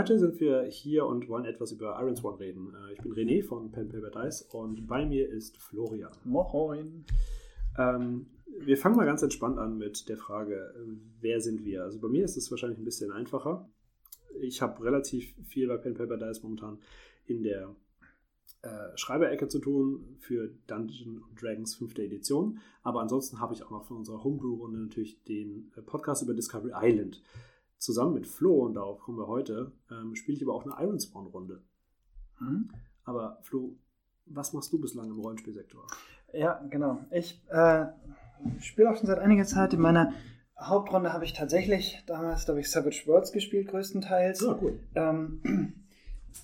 heute sind wir hier und wollen etwas über Iron Swan reden. Äh, ich bin René von Pen Paper Dice und bei mir ist Florian. Moin. Ähm, wir fangen mal ganz entspannt an mit der Frage, wer sind wir? Also bei mir ist es wahrscheinlich ein bisschen einfacher. Ich habe relativ viel bei Pen Paper Dice momentan in der äh, Schreiberecke zu tun für Dungeons Dragons 5. Edition. Aber ansonsten habe ich auch noch von unserer Homebrew-Runde natürlich den äh, Podcast über Discovery Island. Zusammen mit Flo, und darauf kommen wir heute, ähm, spiele ich aber auch eine Ironspawn-Runde. Mhm. Aber Flo, was machst du bislang im Rollenspielsektor? Ja, genau. Ich äh, spiele auch schon seit einiger Zeit. In meiner Hauptrunde habe ich tatsächlich damals, glaube ich, Savage Worlds gespielt, größtenteils. Ja, cool. Ähm,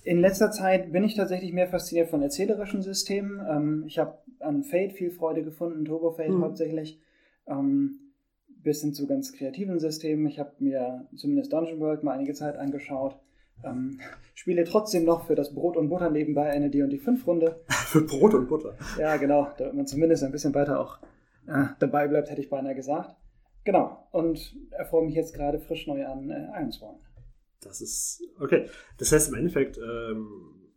in letzter Zeit bin ich tatsächlich mehr fasziniert von erzählerischen Systemen. Ähm, ich habe an Fate viel Freude gefunden, Turbo Fate mhm. hauptsächlich. Ähm, bis hin zu ganz kreativen Systemen. Ich habe mir zumindest Dungeon World mal einige Zeit angeschaut. Ähm, spiele trotzdem noch für das Brot und Butter nebenbei eine D&D 5 Runde. für Brot und Butter? Ja, genau, damit man zumindest ein bisschen weiter auch äh, dabei bleibt, hätte ich beinahe gesagt. Genau, und erfreue mich jetzt gerade frisch neu an äh, Ironsworn. Das ist, okay. Das heißt im Endeffekt, ähm,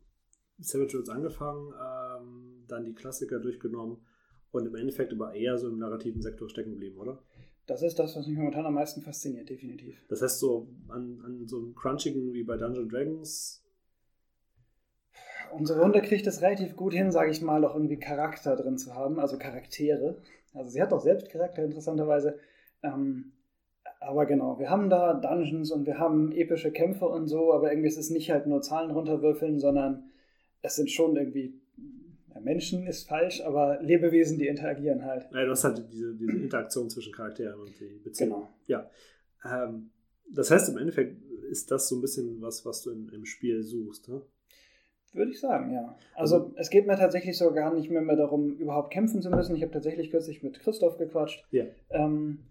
Savage Worlds angefangen, ähm, dann die Klassiker durchgenommen und im Endeffekt aber eher so im narrativen Sektor stecken geblieben, oder? Das ist das, was mich momentan am meisten fasziniert, definitiv. Das heißt, so an, an so einem Crunchigen wie bei Dungeon Dragons. Unsere Runde kriegt es relativ gut hin, sage ich mal, auch irgendwie Charakter drin zu haben, also Charaktere. Also sie hat auch selbst Charakter, interessanterweise. Ähm, aber genau, wir haben da Dungeons und wir haben epische Kämpfe und so, aber irgendwie ist es nicht halt nur Zahlen runterwürfeln, sondern es sind schon irgendwie Menschen ist falsch, aber Lebewesen, die interagieren halt. Ja, du hast halt diese, diese Interaktion zwischen Charakteren und die Beziehung. Genau. Ja. Ähm, das heißt, im Endeffekt ist das so ein bisschen was, was du in, im Spiel suchst, ne? Würde ich sagen, ja. Also, also es geht mir tatsächlich so gar nicht mehr, mehr darum, überhaupt kämpfen zu müssen. Ich habe tatsächlich kürzlich mit Christoph gequatscht, ja. ähm,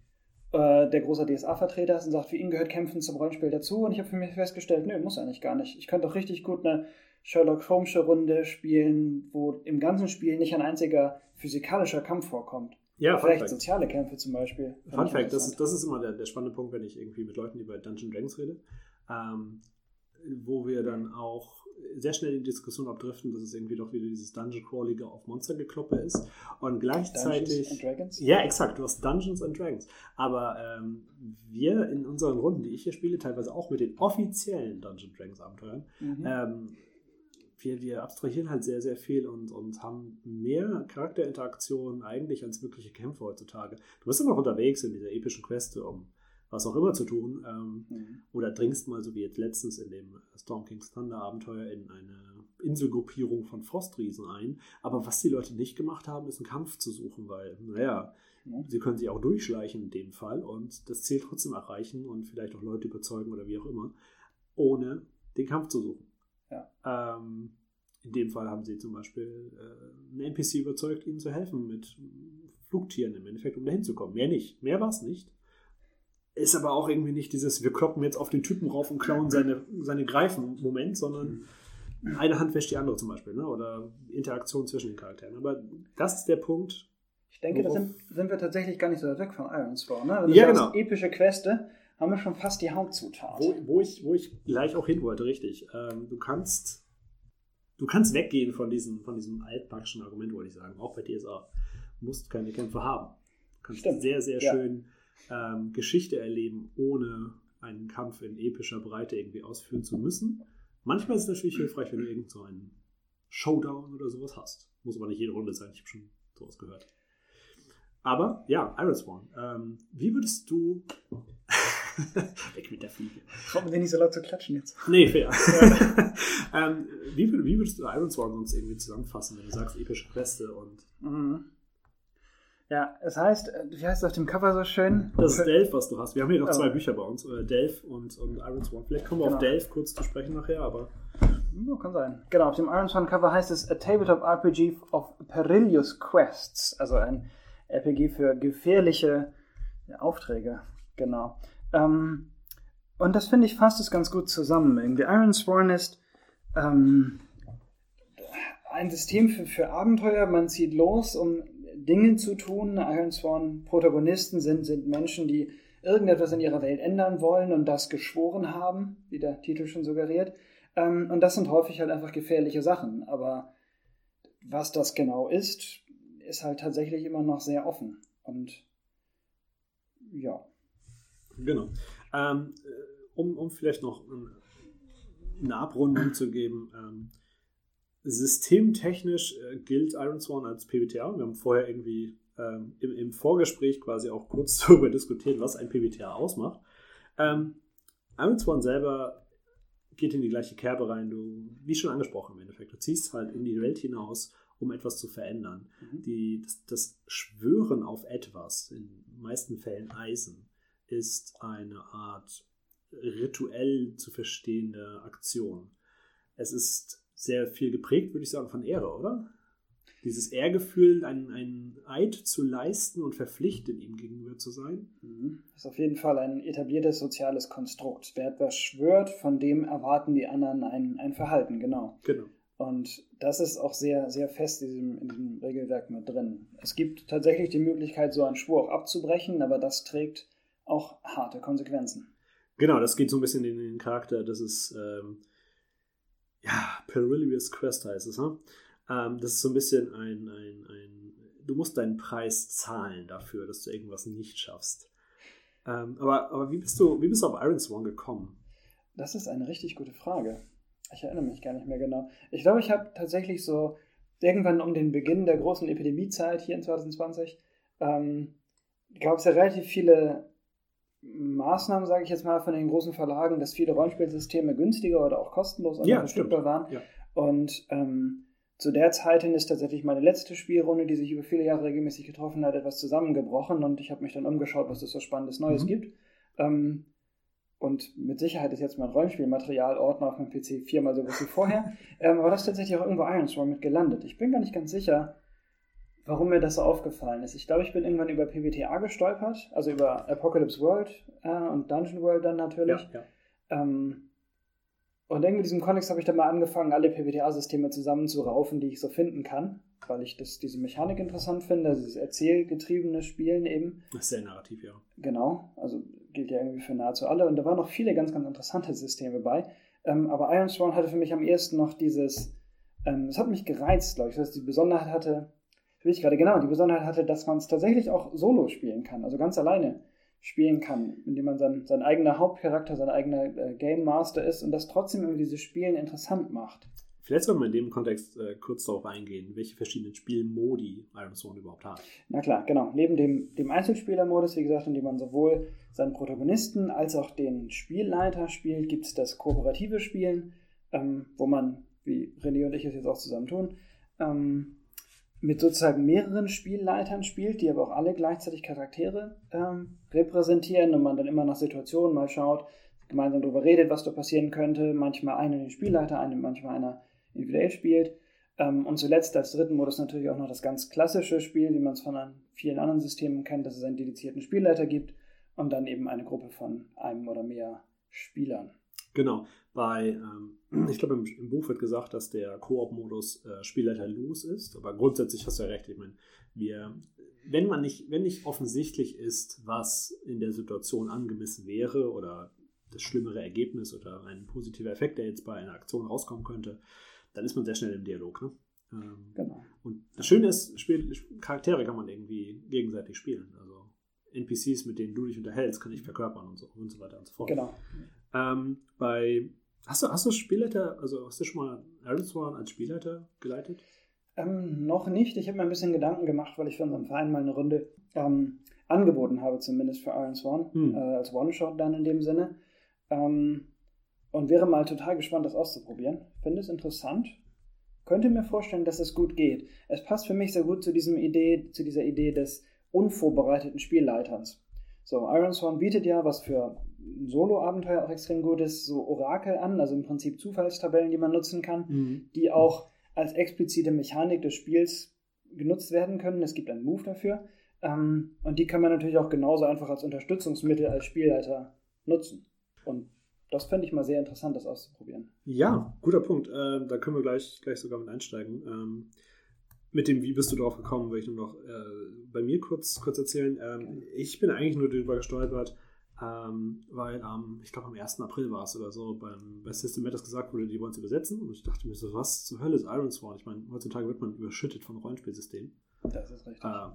äh, der großer DSA-Vertreter ist und sagt, für ihn gehört Kämpfen zum Rollenspiel dazu. Und ich habe für mich festgestellt, nö, muss eigentlich gar nicht. Ich könnte auch richtig gut eine Sherlock Holmesche Runde spielen, wo im ganzen Spiel nicht ein einziger physikalischer Kampf vorkommt. Ja, vielleicht soziale Kämpfe zum Beispiel. Fun Fact, das, das ist immer der, der spannende Punkt, wenn ich irgendwie mit Leuten über Dungeon Dragons rede, ähm, wo wir dann auch sehr schnell in die Diskussion abdriften, dass es irgendwie doch wieder dieses Dungeon Crawlige auf Monster gekloppe ist und gleichzeitig Dungeons and Dragons? ja exakt du hast Dungeons and Dragons aber ähm, wir in unseren Runden die ich hier spiele teilweise auch mit den offiziellen Dungeon Dragons Abenteuern mhm. ähm, wir, wir abstrahieren halt sehr, sehr viel und, und haben mehr Charakterinteraktionen eigentlich als wirkliche Kämpfe heutzutage. Du bist immer noch unterwegs in dieser epischen Quest, um was auch immer zu tun. Ähm, mhm. Oder dringst mal, so wie jetzt letztens in dem Storm King's Thunder Abenteuer, in eine Inselgruppierung von Frostriesen ein. Aber was die Leute nicht gemacht haben, ist einen Kampf zu suchen, weil, naja, mhm. sie können sich auch durchschleichen in dem Fall und das Ziel trotzdem erreichen und vielleicht auch Leute überzeugen oder wie auch immer, ohne den Kampf zu suchen. Ja. Ähm, in dem Fall haben sie zum Beispiel äh, einen NPC überzeugt, ihnen zu helfen mit Flugtieren im Endeffekt, um dahin zu kommen. Mehr nicht. Mehr war es nicht. Ist aber auch irgendwie nicht dieses, wir kloppen jetzt auf den Typen rauf und klauen seine, seine Greifen-Moment, sondern eine Hand wäscht die andere zum Beispiel, ne? oder Interaktion zwischen den Charakteren. Aber das ist der Punkt. Ich denke, da sind, sind wir tatsächlich gar nicht so weit weg von Ironspawn. Ne? Wenn du ja, genau. epische Queste, haben wir schon fast die Hauptzutat. Wo, wo, ich, wo ich gleich auch hin wollte, richtig. Ähm, du kannst du kannst weggehen von diesem, von diesem altbackischen Argument, wollte ich sagen. Auch bei DSA. Du musst keine Kämpfe haben. Du kannst Stimmt. sehr, sehr ja. schön ähm, Geschichte erleben, ohne einen Kampf in epischer Breite irgendwie ausführen zu müssen. Manchmal ist es natürlich hilfreich, wenn du irgend so einen Showdown oder sowas hast. Muss aber nicht jede Runde sein, ich habe schon sowas gehört. Aber ja, Iriswan, ähm, wie würdest du Weg mit der Fliege. Braucht man den nicht so laut zu klatschen jetzt? Nee, fair. Ja. ähm, wie, wie, würdest du Iron Sworn sonst irgendwie zusammenfassen, wenn du sagst epische Queste und. Mhm. Ja, es heißt, äh, wie heißt es auf dem Cover so schön? Das ist Delph, was du hast. Wir haben hier noch zwei Bücher bei uns, äh, Delph und, und Iron Sworn. Vielleicht kommen wir genau. auf Delph kurz zu sprechen nachher, aber. Ja, kann sein. Genau, auf dem Iron Sworn Cover heißt es A Tabletop RPG of Perilous Quests, also ein RPG für gefährliche Aufträge. Genau. Ähm, und das finde ich fasst es ganz gut zusammen. Irgendwie Iron Sworn ist ähm, ein System für, für Abenteuer. Man zieht los, um Dinge zu tun. Iron Sworn Protagonisten sind, sind Menschen, die irgendetwas in ihrer Welt ändern wollen und das geschworen haben, wie der Titel schon suggeriert. Ähm, und das sind häufig halt einfach gefährliche Sachen. Aber was das genau ist, ist halt tatsächlich immer noch sehr offen. Und ja. Genau. Ähm, äh, um, um vielleicht noch eine Abrundung zu geben, ähm, systemtechnisch äh, gilt Iron Sworn als PBTA. Wir haben vorher irgendwie ähm, im, im, Vorgespräch quasi auch kurz darüber diskutiert, was ein PBTA ausmacht. Ähm, Iron Sworn selber geht in die gleiche Kerbe rein. Du, wie schon angesprochen im Endeffekt, du ziehst halt in die Welt hinaus, um etwas zu verändern. Mhm. Die, das, das Schwören auf etwas, in den meisten Fällen Eisen, ist eine Art rituell zu verstehende Aktion. Es ist sehr viel geprägt, würde ich sagen, von Ehre, oder? Dieses Ehrgefühl, einen, einen Eid zu leisten und verpflichtet ihm gegenüber zu sein. Mhm. Das ist auf jeden Fall ein etabliertes soziales Konstrukt. Wer etwas schwört, von dem erwarten die anderen ein, ein Verhalten, genau. Genau. Und das ist auch sehr, sehr fest in diesem, in diesem Regelwerk mit drin. Es gibt tatsächlich die Möglichkeit, so einen Schwur auch abzubrechen, aber das trägt auch harte Konsequenzen. Genau, das geht so ein bisschen in den Charakter. Das ist, ähm, ja, Perilous Quest heißt es. Ne? Ähm, das ist so ein bisschen ein, ein, ein, du musst deinen Preis zahlen dafür, dass du irgendwas nicht schaffst. Ähm, aber, aber wie bist du, wie bist du auf Iron Swan gekommen? Das ist eine richtig gute Frage. Ich erinnere mich gar nicht mehr genau. Ich glaube, ich habe tatsächlich so irgendwann um den Beginn der großen Epidemiezeit hier in 2020 ähm, gab es ja relativ viele Maßnahmen, sage ich jetzt mal, von den großen Verlagen, dass viele Rollenspielsysteme günstiger oder auch kostenlos ja, verfügbar waren. Ja. Und ähm, zu der Zeit hin ist tatsächlich meine letzte Spielrunde, die sich über viele Jahre regelmäßig getroffen hat, etwas zusammengebrochen und ich habe mich dann umgeschaut, was es so Spannendes Neues mhm. gibt. Ähm, und mit Sicherheit ist jetzt mein Rollenspielmaterialordner auf meinem PC viermal so groß wie vorher. ähm, aber das ist tatsächlich auch irgendwo Ironstorm mit gelandet. Ich bin gar nicht ganz sicher, warum mir das so aufgefallen ist. Ich glaube, ich bin irgendwann über PBTA gestolpert, also über Apocalypse World äh, und Dungeon World dann natürlich. Ja, ja. Ähm, und irgendwie in diesem Kontext habe ich dann mal angefangen, alle PBTA-Systeme zusammenzuraufen, die ich so finden kann, weil ich das, diese Mechanik interessant finde, dieses erzählgetriebene Spielen eben. Das ist sehr narrativ, ja. Genau, also gilt ja irgendwie für nahezu alle. Und da waren noch viele ganz, ganz interessante Systeme bei. Ähm, aber Iron Sworn hatte für mich am ehesten noch dieses, ähm, es hat mich gereizt, glaube ich, dass die Besonderheit hatte, will ich gerade, genau, die Besonderheit hatte, dass man es tatsächlich auch solo spielen kann, also ganz alleine spielen kann, indem man sein, sein eigener Hauptcharakter, sein eigener äh, Game Master ist und das trotzdem irgendwie dieses Spielen interessant macht. Vielleicht sollten wir in dem Kontext äh, kurz darauf eingehen, welche verschiedenen Spielmodi Iron Zone überhaupt hat. Na klar, genau. Neben dem, dem Einzelspielermodus, wie gesagt, in dem man sowohl seinen Protagonisten als auch den Spielleiter spielt, gibt es das kooperative Spielen, ähm, wo man, wie René und ich es jetzt auch zusammen tun, ähm, mit sozusagen mehreren Spielleitern spielt, die aber auch alle gleichzeitig Charaktere ähm, repräsentieren und man dann immer nach Situationen mal schaut, gemeinsam darüber redet, was da passieren könnte. Manchmal einer den Spielleiter, einen, manchmal einer individuell spielt. Ähm, und zuletzt als dritten Modus natürlich auch noch das ganz klassische Spiel, wie man es von vielen anderen Systemen kennt, dass es einen dedizierten Spielleiter gibt und dann eben eine Gruppe von einem oder mehr Spielern. Genau. Bei, ähm, ich glaube, im, im, Buch wird gesagt, dass der Koop-Modus äh, Spielleiter los ist, aber grundsätzlich hast du ja recht. Ich meine, wir, wenn man nicht, wenn nicht offensichtlich ist, was in der Situation angemessen wäre oder das schlimmere Ergebnis oder ein positiver Effekt, der jetzt bei einer Aktion rauskommen könnte, dann ist man sehr schnell im Dialog. Ne? Ähm, genau. Und das Schöne ist, Spiel, Charaktere kann man irgendwie gegenseitig spielen. Also NPCs, mit denen du dich unterhältst, kann ich verkörpern und so, und so weiter und so fort. Genau. Ähm, bei Hast du, hast du Spielleiter, also hast du schon mal Aeroswan als Spielleiter geleitet? Ähm, noch nicht. Ich habe mir ein bisschen Gedanken gemacht, weil ich für unseren Verein mal eine Runde ähm, angeboten habe, zumindest für Iron Swan, hm. äh, als One-Shot dann in dem Sinne. Ähm, und wäre mal total gespannt, das auszuprobieren. Finde es interessant. Könnte mir vorstellen, dass es gut geht. Es passt für mich sehr gut zu, diesem Idee, zu dieser Idee des unvorbereiteten Spielleiterns. So, Iron Swan bietet ja, was für Solo-Abenteuer auch extrem gut ist, so Orakel an, also im Prinzip Zufallstabellen, die man nutzen kann, mhm. die auch als explizite Mechanik des Spiels genutzt werden können. Es gibt einen Move dafür. Ähm, und die kann man natürlich auch genauso einfach als Unterstützungsmittel als Spielleiter nutzen. Und das fände ich mal sehr interessant, das auszuprobieren. Ja, guter Punkt. Äh, da können wir gleich, gleich sogar mit einsteigen. Ähm, mit dem, wie bist du drauf gekommen, will ich nur noch äh, bei mir kurz, kurz erzählen. Ähm, ich bin eigentlich nur darüber gestolpert, Ähm, weil am, ich glaube am 1. April war es oder so, beim, bei System Matters gesagt wurde, die wollen es übersetzen. Und ich dachte mir so, was zur Hölle ist Iron Sworn? Ich meine, heutzutage wird man überschüttet von Rollenspielsystemen. Das ist richtig. Äh,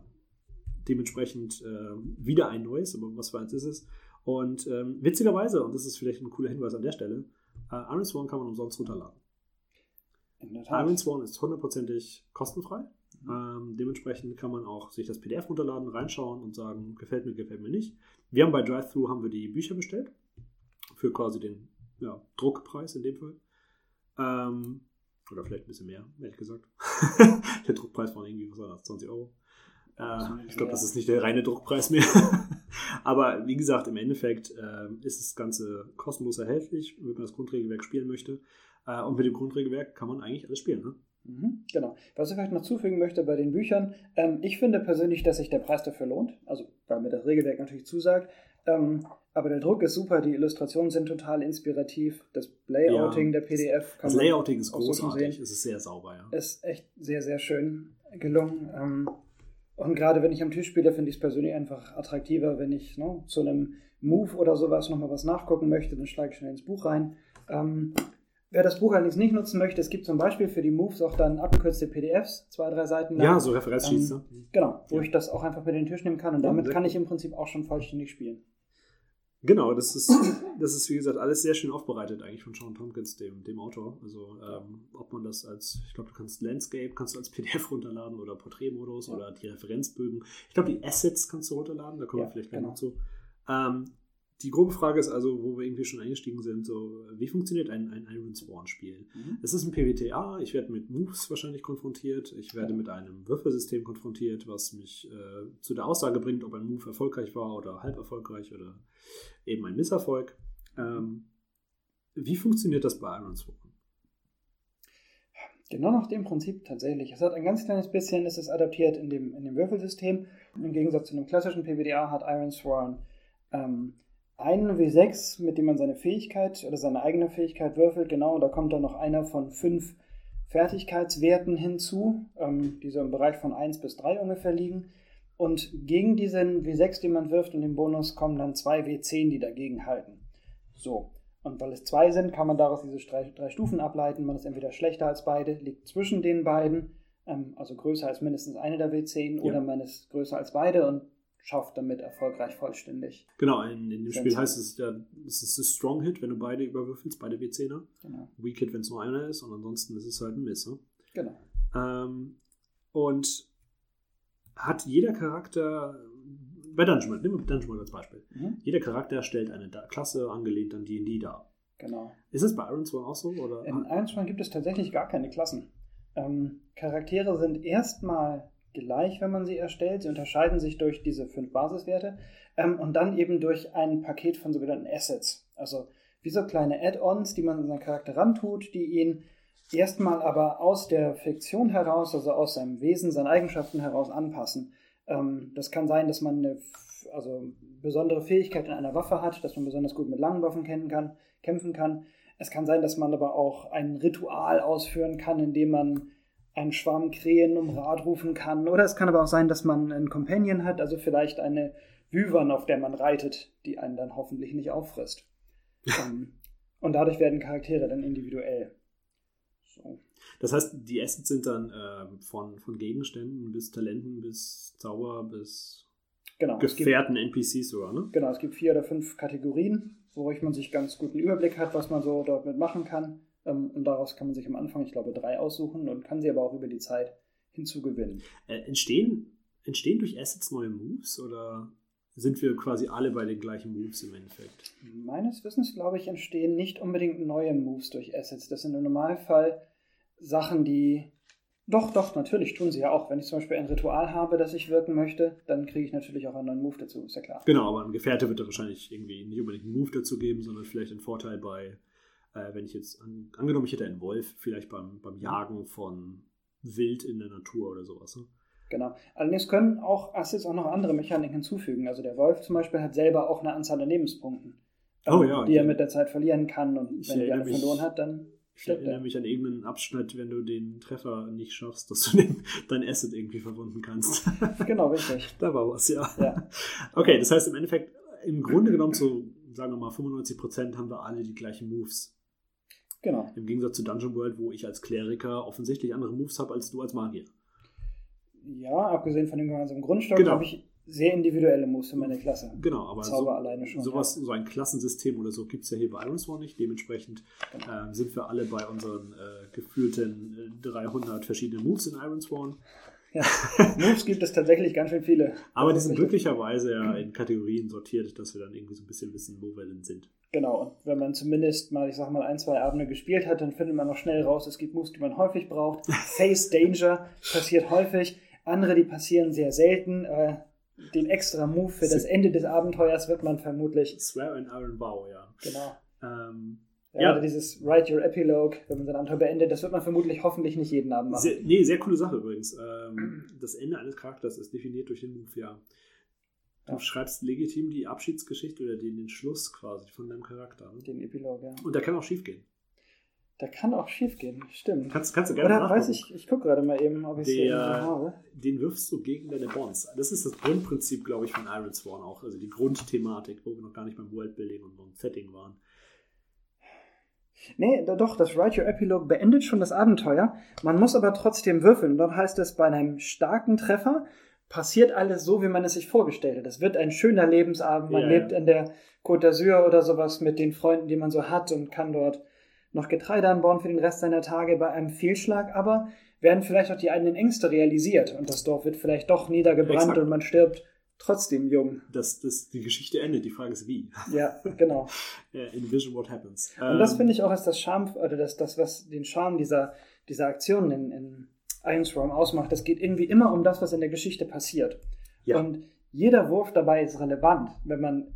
dementsprechend äh, wieder ein neues, aber was für eins ist es? Und ähm, witzigerweise, und das ist vielleicht ein cooler Hinweis an der Stelle, äh, Iron Sworn kann man umsonst runterladen. Iron Sworn ist hundertprozentig kostenfrei. Ähm, dementsprechend kann man auch sich das PDF runterladen, reinschauen und sagen, gefällt mir, gefällt mir nicht. Wir haben bei DriveThru haben wir die Bücher bestellt für quasi den ja, Druckpreis in dem Fall. Ähm, oder vielleicht ein bisschen mehr, ehrlich gesagt. der Druckpreis war irgendwie, was das, 20 Euro. Äh, ich glaube, das ist nicht der reine Druckpreis mehr. Aber wie gesagt, im Endeffekt äh, ist das Ganze kostenlos erhältlich, wenn man das Grundregelwerk spielen möchte. Äh, und mit dem Grundregelwerk kann man eigentlich alles spielen. Ne? Mhm, genau. Was ich vielleicht noch zufügen möchte bei den Büchern, ähm, ich finde persönlich, dass sich der Preis dafür lohnt. Also, weil mir das Regelwerk natürlich zusagt. Ähm, aber der Druck ist super, die Illustrationen sind total inspirativ. Das Layouting ja, der PDF kann Das Layouting ist großartig, es ist sehr sauber, ja. Ist echt sehr, sehr schön gelungen. Ähm, und gerade wenn ich am Tisch spiele, finde ich es persönlich einfach attraktiver, wenn ich ne, zu einem Move oder sowas nochmal was nachgucken möchte, dann schlage ich schnell ins Buch rein. Ähm, wer das Buch allerdings nicht nutzen möchte, es gibt zum Beispiel für die Moves auch dann abgekürzte PDFs, zwei, drei Seiten lang. Ja, so Referenzsheets. Ähm, genau, wo ja. ich das auch einfach mit den Tisch nehmen kann und damit kann ich im Prinzip auch schon vollständig spielen. Genau, das ist, das ist wie gesagt alles sehr schön aufbereitet eigentlich von Sean Tompkins, dem, dem Autor. Also ähm, ob man das als, ich glaube, du kannst Landscape, kannst du als PDF runterladen oder Porträtmodus ja. oder die Referenzbögen. Ich glaube, die Assets kannst du runterladen, da kommen ja, wir vielleicht gleich genau. noch zu. Ähm, die grobe Frage ist also, wo wir irgendwie schon eingestiegen sind, so, wie funktioniert ein, ein Iron Spawn-Spiel? Mhm. Es ist ein PWTA, ich werde mit Moves wahrscheinlich konfrontiert, ich werde mit einem Würfelsystem konfrontiert, was mich äh, zu der Aussage bringt, ob ein Move erfolgreich war oder halb erfolgreich oder eben ein Misserfolg. Ähm, wie funktioniert das bei Iron Spawn? Genau nach dem Prinzip tatsächlich. Es hat ein ganz kleines bisschen, es ist adaptiert in dem, in dem Würfelsystem. Im Gegensatz zu einem klassischen PBDA hat Iron Sworn ähm, einen W6, mit dem man seine Fähigkeit oder seine eigene Fähigkeit würfelt, genau, und da kommt dann noch einer von fünf Fertigkeitswerten hinzu, ähm, die so im Bereich von 1 bis 3 ungefähr liegen. Und gegen diesen W6, den man wirft und den Bonus, kommen dann zwei W10, die dagegen halten. So. Und weil es zwei sind, kann man daraus diese drei, drei Stufen ableiten. Man ist entweder schlechter als beide, liegt zwischen den beiden, ähm, also größer als mindestens eine der W10, ja. oder man ist größer als beide und schafft damit erfolgreich vollständig. Genau, in, in dem Spiel heißt es ja, es ist ein Strong Hit, wenn du beide überwürfelst, beide W10er. Genau. Weak Hit, wenn es nur einer ist und ansonsten ist es halt ein Miss. Ne? Genau. Ähm, und hat jeder Charakter, bei Dungeon, nehmen wir Dungeon als Beispiel, mhm. jeder Charakter stellt eine Klasse angelehnt an D&D dar. Genau. Ist es bei Iron Sworn auch so? Oder? In Iron Sworn gibt es tatsächlich gar keine Klassen. Ähm, Charaktere sind erstmal gleich, wenn man sie erstellt. Sie unterscheiden sich durch diese fünf Basiswerte ähm, und dann eben durch ein Paket von sogenannten Assets. Also wie so kleine Add-ons, die man an seinen Charakter rantut, die ihn erstmal aber aus der Fiktion heraus, also aus seinem Wesen, seinen Eigenschaften heraus anpassen. Ähm, das kann sein, dass man eine also besondere Fähigkeit in einer Waffe hat, dass man besonders gut mit langen Waffen kennen kann, kämpfen kann. Es kann sein, dass man aber auch ein Ritual ausführen kann, indem man einen Schwarm Krähen um Rat rufen kann. Oder es kann aber auch sein, dass man einen Companion hat, also vielleicht eine Wyvern, auf der man reitet, die einen dann hoffentlich nicht auffrisst. um, und dadurch werden Charaktere dann individuell. So. Das heißt, die Assets sind dann äh, von, von Gegenständen bis Talenten bis Zauber bis genau, Gefährten, gibt, NPCs sogar, ne? Genau, es gibt vier oder fünf Kategorien, wo man sich ganz gut einen Überblick hat, was man so dort mitmachen kann. Ähm, und daraus kann man sich am Anfang, ich glaube, drei aussuchen und kann sie aber auch über die Zeit hinzugewinnen. Äh, entstehen, entstehen durch Assets neue Moves oder sind wir quasi alle bei den gleichen Moves im Endeffekt? Meines Wissens, glaube ich, entstehen nicht unbedingt neue Moves durch Assets. Das sind im Normalfall Sachen, die. Doch, doch, natürlich tun sie ja auch. Wenn ich zum Beispiel ein Ritual habe, das ich wirken möchte, dann kriege ich natürlich auch einen neuen Move dazu, ist ja klar. Genau, aber ein Gefährte wird da wahrscheinlich irgendwie nicht unbedingt einen Move dazu geben, sondern vielleicht einen Vorteil bei äh, wenn ich jetzt, an, angenommen, ich hätte einen Wolf, vielleicht beim, beim Jagen von Wild in der Natur oder sowas. Ne? Genau. Allerdings können auch Assets auch noch andere Mechaniken hinzufügen. Also der Wolf zum Beispiel hat selber auch eine Anzahl an Lebenspunkten, oh, ja, die er mit der Zeit verlieren kann. Und wenn er verloren hat, dann ich erinnere mich an irgendeinen Abschnitt, wenn du den Treffer nicht schaffst, dass du den, dein Asset irgendwie verwunden kannst. Genau, richtig. da war was, ja. ja. Okay, das heißt im Endeffekt, im Grunde genommen zu, sagen wir mal, 95 Prozent haben wir alle die gleichen Moves. Genau. Im Gegensatz zu Dungeon World, wo ich als Kleriker offensichtlich andere Moves habe als du als Magier. Ja, abgesehen von dem gemeinsamen Grundstock Genau. habe ich sehr individuelle Moves für meine Klasse. Genau, aber Zauber so, alleine schon. sowas, so ein Klassensystem oder so gibt es ja hier bei Ironsworn nicht. Dementsprechend Genau. ähm, sind wir alle bei unseren äh, gefühlten äh, 300 verschiedenen Moves in Ironsworn. Ja. Moves gibt es tatsächlich ganz schön viele. Aber die sind glücklicherweise ja in Kategorien sortiert, dass wir dann irgendwie so ein bisschen wissen, wo wir denn sind. Genau, und wenn man zumindest mal, ich sag mal, ein, zwei Abende gespielt hat, dann findet man noch schnell raus, es gibt Moves, die man häufig braucht. Face Danger passiert häufig, andere, die passieren sehr selten. Äh, den extra Move für das Ende des Abenteuers wird man vermutlich, Swear in Iron Vow, ja. genau. Ähm, Ja, Ja. Oder dieses Write Your Epilogue, wenn man sein Abenteuer beendet, das wird man vermutlich hoffentlich nicht jeden Abend machen. sehr, nee, sehr coole Sache übrigens. Ähm, das Ende eines Charakters ist definiert durch den Move, ja. Du Ja. schreibst legitim die Abschiedsgeschichte oder den, den Schluss quasi von deinem Charakter. Ne? Den Epilogue, ja. Und da kann auch schief gehen. Da kann auch schief gehen, stimmt. Kannst, kannst du gerne Oder nachgucken. weiß ich, ich gucke gerade mal eben, ob ich es Der- habe. Den wirfst du gegen deine Bonds. Das ist das Grundprinzip, glaube ich, von Iron Sworn auch. Also die Grundthematik, wo wir noch gar nicht beim Worldbuilding und beim Setting waren. Nee, doch, das Write Your Epilogue beendet schon das Abenteuer. Man muss aber trotzdem würfeln. Und Dort heißt es, bei einem starken Treffer passiert alles so, wie man es sich vorgestellt hat. Es wird ein schöner Lebensabend. Man Ja, lebt ja. in der Côte d'Azur oder sowas mit den Freunden, die man so hat und kann dort noch Getreide anbauen für den Rest seiner Tage. Bei einem Fehlschlag aber werden vielleicht auch die eigenen Ängste realisiert und das Dorf wird vielleicht doch niedergebrannt Exakt. und man stirbt trotzdem jung. Dass, dass die Geschichte endet. Die Frage ist wie. Ja, genau. Äh, Envision what happens. Und das Ähm, finde ich auch als das Charme, oder das, das was den Charme dieser, dieser Aktionen in, in Ironsworm ausmacht. Es geht irgendwie immer um das, was in der Geschichte passiert. Ja. Und jeder Wurf dabei ist relevant. Wenn man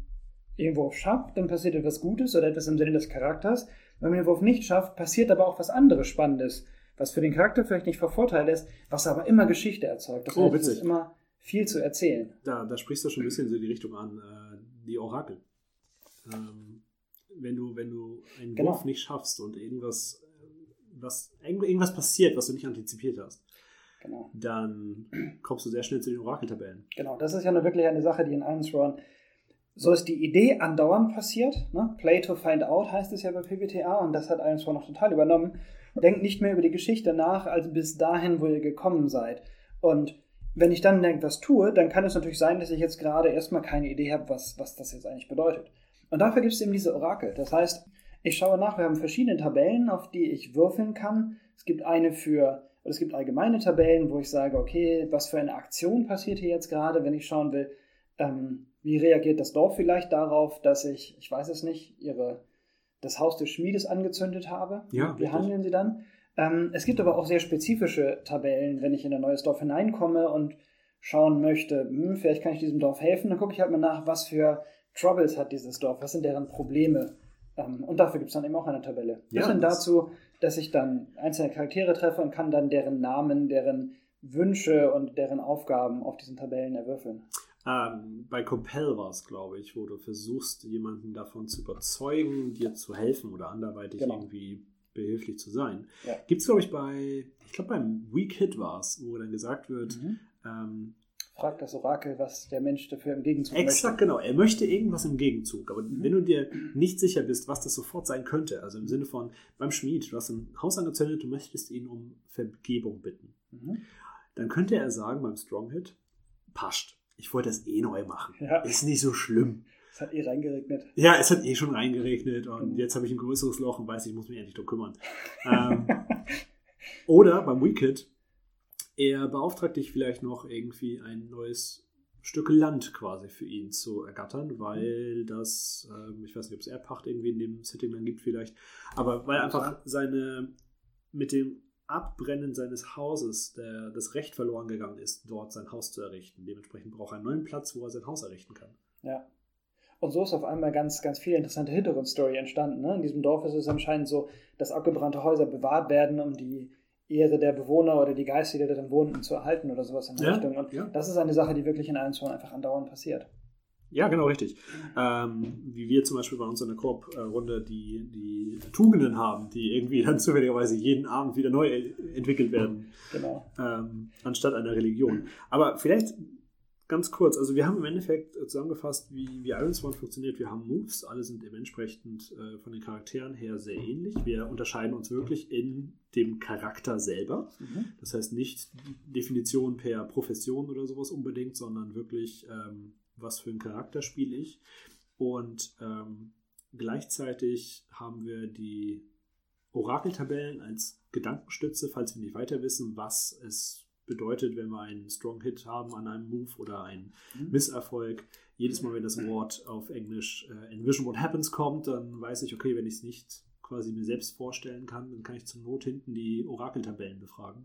den Wurf schafft, dann passiert etwas Gutes oder etwas im Sinne des Charakters. Wenn man den Wurf nicht schafft, passiert aber auch was anderes Spannendes, was für den Charakter vielleicht nicht von Vorteil ist, was aber immer Geschichte erzeugt. Das Oh, heißt, es ist immer viel zu erzählen. da, da sprichst du schon ein bisschen so in die Richtung an, äh, die Orakel. Ähm, wenn du, wenn du einen Genau. Wurf nicht schaffst und irgendwas, was, irgend- irgendwas passiert, was du nicht antizipiert hast, Genau. dann kommst du sehr schnell zu den Orakeltabellen. Genau, das ist ja nur wirklich eine Sache, die in Ironsworn so ist die Idee andauernd passiert. Ne? Play to find out heißt es ja bei PBTA und das hat Ironsworn noch total übernommen. Denkt nicht mehr über die Geschichte nach, als bis dahin, wo ihr gekommen seid. Und wenn ich dann irgendwas tue, dann kann es natürlich sein, dass ich jetzt gerade erstmal keine Idee habe, was, was das jetzt eigentlich bedeutet. Und dafür gibt es eben diese Orakel. Das heißt, ich schaue nach, wir haben verschiedene Tabellen, auf die ich würfeln kann. Es gibt eine für, oder es gibt allgemeine Tabellen, wo ich sage, okay, was für eine Aktion passiert hier jetzt gerade, wenn ich schauen will, ähm, wie reagiert das Dorf vielleicht darauf, dass ich, ich weiß es nicht, ihre, das Haus des Schmiedes angezündet habe? Ja, Wie richtig. handeln sie dann? Ähm, es gibt aber auch sehr spezifische Tabellen, wenn ich in ein neues Dorf hineinkomme und schauen möchte, hm, vielleicht kann ich diesem Dorf helfen, dann gucke ich halt mal nach, was für Troubles hat dieses Dorf, was sind deren Probleme. Ähm, und dafür gibt es dann eben auch eine Tabelle. Ja, Bis hin das- dazu, dass ich dann einzelne Charaktere treffe und kann dann deren Namen, deren Wünsche und deren Aufgaben auf diesen Tabellen erwürfeln. Ähm, bei Compel war es, glaube ich, wo du versuchst, jemanden davon zu überzeugen, dir zu helfen oder anderweitig Genau. irgendwie behilflich zu sein. Ja. Gibt es, glaube ich, bei, ich glaube, beim Weak Hit war es, wo dann gesagt wird, Mhm. ähm, Fragt das Orakel, was der Mensch dafür im Gegenzug Exakt, möchte. genau. Er möchte irgendwas im Gegenzug. Aber Mhm. wenn du dir nicht sicher bist, was das sofort sein könnte, also im Sinne von beim Schmied, du hast ein Haus angezündet, du möchtest ihn um Vergebung bitten, Mhm. dann könnte er sagen beim Strong Hit, passt, ich wollte das eh neu machen. Ja. Ist nicht so schlimm. Es hat eh reingeregnet. Ja, es hat eh schon reingeregnet und Mhm. jetzt habe ich ein größeres Loch und weiß, ich muss mich endlich drum kümmern. ähm, oder beim Wicked, er beauftragt dich vielleicht noch irgendwie ein neues Stück Land quasi für ihn zu ergattern, weil das, ähm, ich weiß nicht, ob es Erbpacht irgendwie in dem Setting dann gibt vielleicht, aber weil einfach seine, mit dem Abbrennen seines Hauses der, das Recht verloren gegangen ist, dort sein Haus zu errichten. Dementsprechend braucht er einen neuen Platz, wo er sein Haus errichten kann. Ja. Und so ist auf einmal ganz, ganz viel interessante Hintergrundstory entstanden. Ne? In diesem Dorf ist es anscheinend so, dass abgebrannte Häuser bewahrt werden, um die Ehre der Bewohner oder die Geister, die darin wohnten, zu erhalten oder sowas in der Ja, Richtung. Und ja. das ist eine Sache, die wirklich in Ironsworn einfach andauernd passiert. Ja, genau, richtig. Ähm, wie wir zum Beispiel bei uns in der Koop-Runde die, die Tugenden haben, die irgendwie dann zufälligerweise jeden Abend wieder neu entwickelt werden, Genau. ähm, anstatt einer Religion. Aber vielleicht ganz kurz, also wir haben im Endeffekt zusammengefasst, wie, wie Iron Swan funktioniert. Wir haben Moves, alle sind dementsprechend äh, von den Charakteren her sehr ähnlich. Wir unterscheiden uns wirklich in dem Charakter selber. Mhm. Das heißt nicht Definition per Profession oder sowas unbedingt, sondern wirklich, ähm, was für einen Charakter spiele ich. Und ähm, gleichzeitig haben wir die Orakeltabellen als Gedankenstütze, falls wir nicht weiter wissen, was es bedeutet, wenn wir einen Strong Hit haben an einem Move oder einen mhm. Misserfolg. Jedes Mal, wenn das Wort auf Englisch äh, Envision What Happens kommt, dann weiß ich, okay, wenn ich es nicht quasi mir selbst vorstellen kann, dann kann ich zur Not hinten die Orakeltabellen befragen.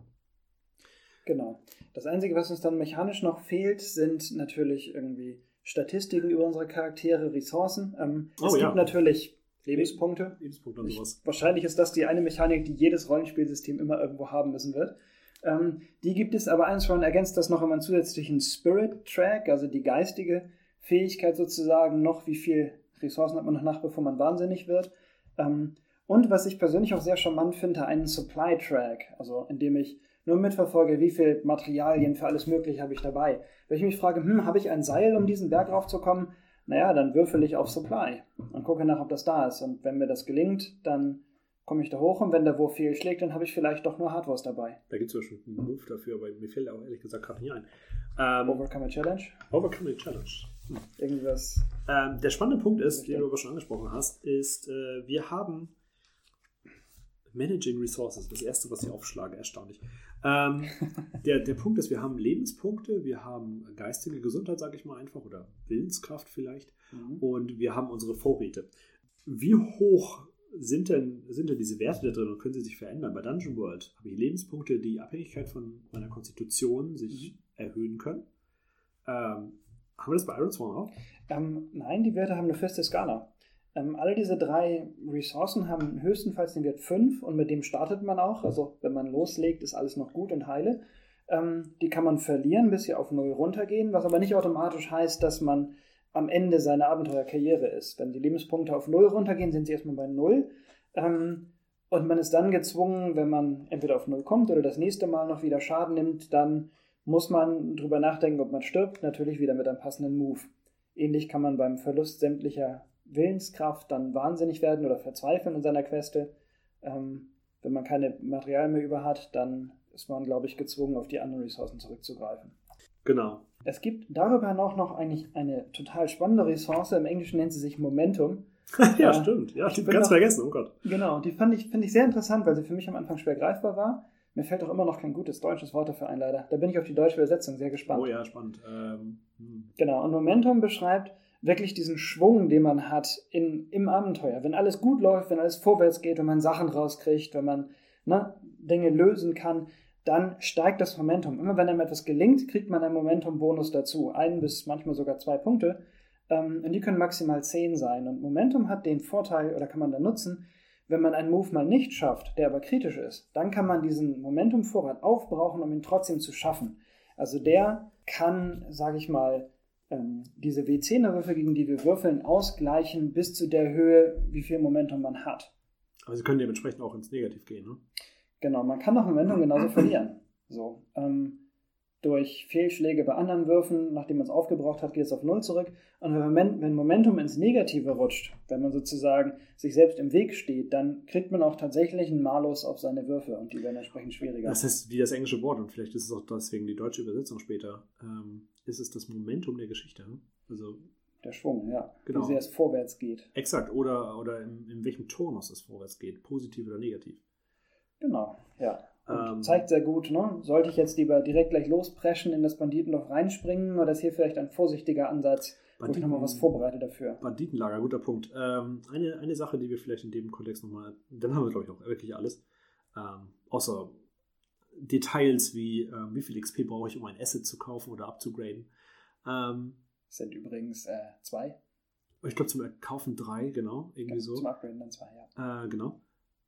Genau. Das Einzige, was uns dann mechanisch noch fehlt, sind natürlich irgendwie Statistiken über unsere Charaktere, Ressourcen. Ähm, oh, es ja. gibt natürlich Lebenspunkte. Lebenspunkte und sowas. Ich, wahrscheinlich ist das die eine Mechanik, die jedes Rollenspielsystem immer irgendwo haben müssen wird. Ähm, die gibt es aber eins von ergänzt das noch immer einen zusätzlichen Spirit Track, also die geistige Fähigkeit sozusagen, noch wie viel Ressourcen hat man noch nach, bevor man wahnsinnig wird. Ähm, und was ich persönlich auch sehr charmant finde, einen Supply Track, also indem ich nur mitverfolge, wie viel Materialien für alles Mögliche habe ich dabei. Wenn ich mich frage, hm, habe ich ein Seil, um diesen Berg raufzukommen? Naja, dann würfel ich auf Supply und gucke nach, ob das da ist. Und wenn mir das gelingt, dann komme ich da hoch und wenn der Wurf fehlschlägt, dann habe ich vielleicht doch nur Hardware dabei. Da gibt es ja schon einen Move dafür, aber mir fällt auch ehrlich gesagt gerade nicht ein. Ähm, Overcome a Challenge? Overcome a Challenge. Hm. Irgendwas. Ähm, der spannende Punkt ist, den du aber schon angesprochen hast, ist, äh, wir haben Managing Resources, das erste, was ich aufschlage, erstaunlich. Ähm, der, der Punkt ist, wir haben Lebenspunkte, wir haben geistige Gesundheit, sage ich mal einfach, oder Willenskraft vielleicht, mhm. und wir haben unsere Vorräte. Wie hoch sind denn, sind denn diese Werte da drin und können sie sich verändern? Bei Dungeon World habe ich Lebenspunkte, die Abhängigkeit von meiner Konstitution sich mhm. erhöhen können. Ähm, haben wir das bei Iron Sworn auch? Ähm, nein, die Werte haben eine feste Skala. Ähm, alle diese drei Ressourcen haben höchstenfalls den Wert 5 und mit dem startet man auch. Also wenn man loslegt, ist alles noch gut und heile. Ähm, die kann man verlieren, bis sie auf 0 runtergehen, was aber nicht automatisch heißt, dass man am Ende seiner Abenteuerkarriere ist. Wenn die Lebenspunkte auf 0 runtergehen, sind sie erstmal bei 0. Ähm, und man ist dann gezwungen, wenn man entweder auf 0 kommt oder das nächste Mal noch wieder Schaden nimmt, dann muss man drüber nachdenken, ob man stirbt, natürlich wieder mit einem passenden Move. Ähnlich kann man beim Verlust sämtlicher Willenskraft dann wahnsinnig werden oder verzweifeln in seiner Queste. Ähm, wenn man keine Material mehr über hat, dann ist man, glaube ich, gezwungen, auf die anderen Ressourcen zurückzugreifen. Genau. Es gibt darüber noch, noch eigentlich eine total spannende Ressource. Im Englischen nennt sie sich Momentum. ja, äh, stimmt. Ja, ich ganz vergessen, oh Gott. Genau, die fand ich, find ich sehr interessant, weil sie für mich am Anfang schwer greifbar war. Mir fällt auch immer noch kein gutes deutsches Wort dafür ein, leider. Da bin ich auf die deutsche Übersetzung sehr gespannt. Oh ja, spannend. Ähm, hm. Genau, und Momentum beschreibt, wirklich diesen Schwung, den man hat in, im Abenteuer. Wenn alles gut läuft, wenn alles vorwärts geht, wenn man Sachen rauskriegt, wenn man ne, Dinge lösen kann, dann steigt das Momentum. Immer wenn einem etwas gelingt, kriegt man einen Momentum-Bonus dazu. Ein bis manchmal sogar zwei Punkte. Ähm, und die können maximal zehn sein. Und Momentum hat den Vorteil, oder kann man da nutzen, wenn man einen Move mal nicht schafft, der aber kritisch ist, dann kann man diesen Momentum-Vorrat aufbrauchen, um ihn trotzdem zu schaffen. Also der kann, sage ich mal, ähm, diese W10er-Würfel, gegen die wir würfeln, ausgleichen bis zu der Höhe, wie viel Momentum man hat. Aber sie können dementsprechend auch ins Negativ gehen, ne? Genau, man kann noch Momentum genauso verlieren. So, ähm, durch Fehlschläge bei anderen Würfen, nachdem man es aufgebraucht hat, geht es auf Null zurück. Und wenn Momentum ins Negative rutscht, wenn man sozusagen sich selbst im Weg steht, dann kriegt man auch tatsächlich einen Malus auf seine Würfe und die werden entsprechend schwieriger. Das ist wie das englische Wort und vielleicht ist es auch deswegen die deutsche Übersetzung später. Ähm, ist es das Momentum der Geschichte? Also der Schwung, ja. Genau. Wie sehr es vorwärts geht. Exakt. Oder, oder in, in welchem Turnus es vorwärts geht. Positiv oder negativ. Genau, ja. Ähm, zeigt sehr gut, ne? Sollte ich jetzt lieber direkt gleich lospreschen, in das Banditenloch reinspringen oder ist hier vielleicht ein vorsichtiger Ansatz, Banditen, wo ich nochmal was vorbereite dafür? Banditenlager, guter Punkt. Ähm, eine, eine Sache, die wir vielleicht in dem Kontext nochmal, dann haben wir glaube ich auch wirklich alles, ähm, außer Details wie ähm, wie viel XP brauche ich, um ein Asset zu kaufen oder abzugraden. Ähm, das sind übrigens äh, zwei. Ich glaube zum Kaufen drei, genau, irgendwie ja, so. Zum Upgraden dann zwei, ja. Äh, genau.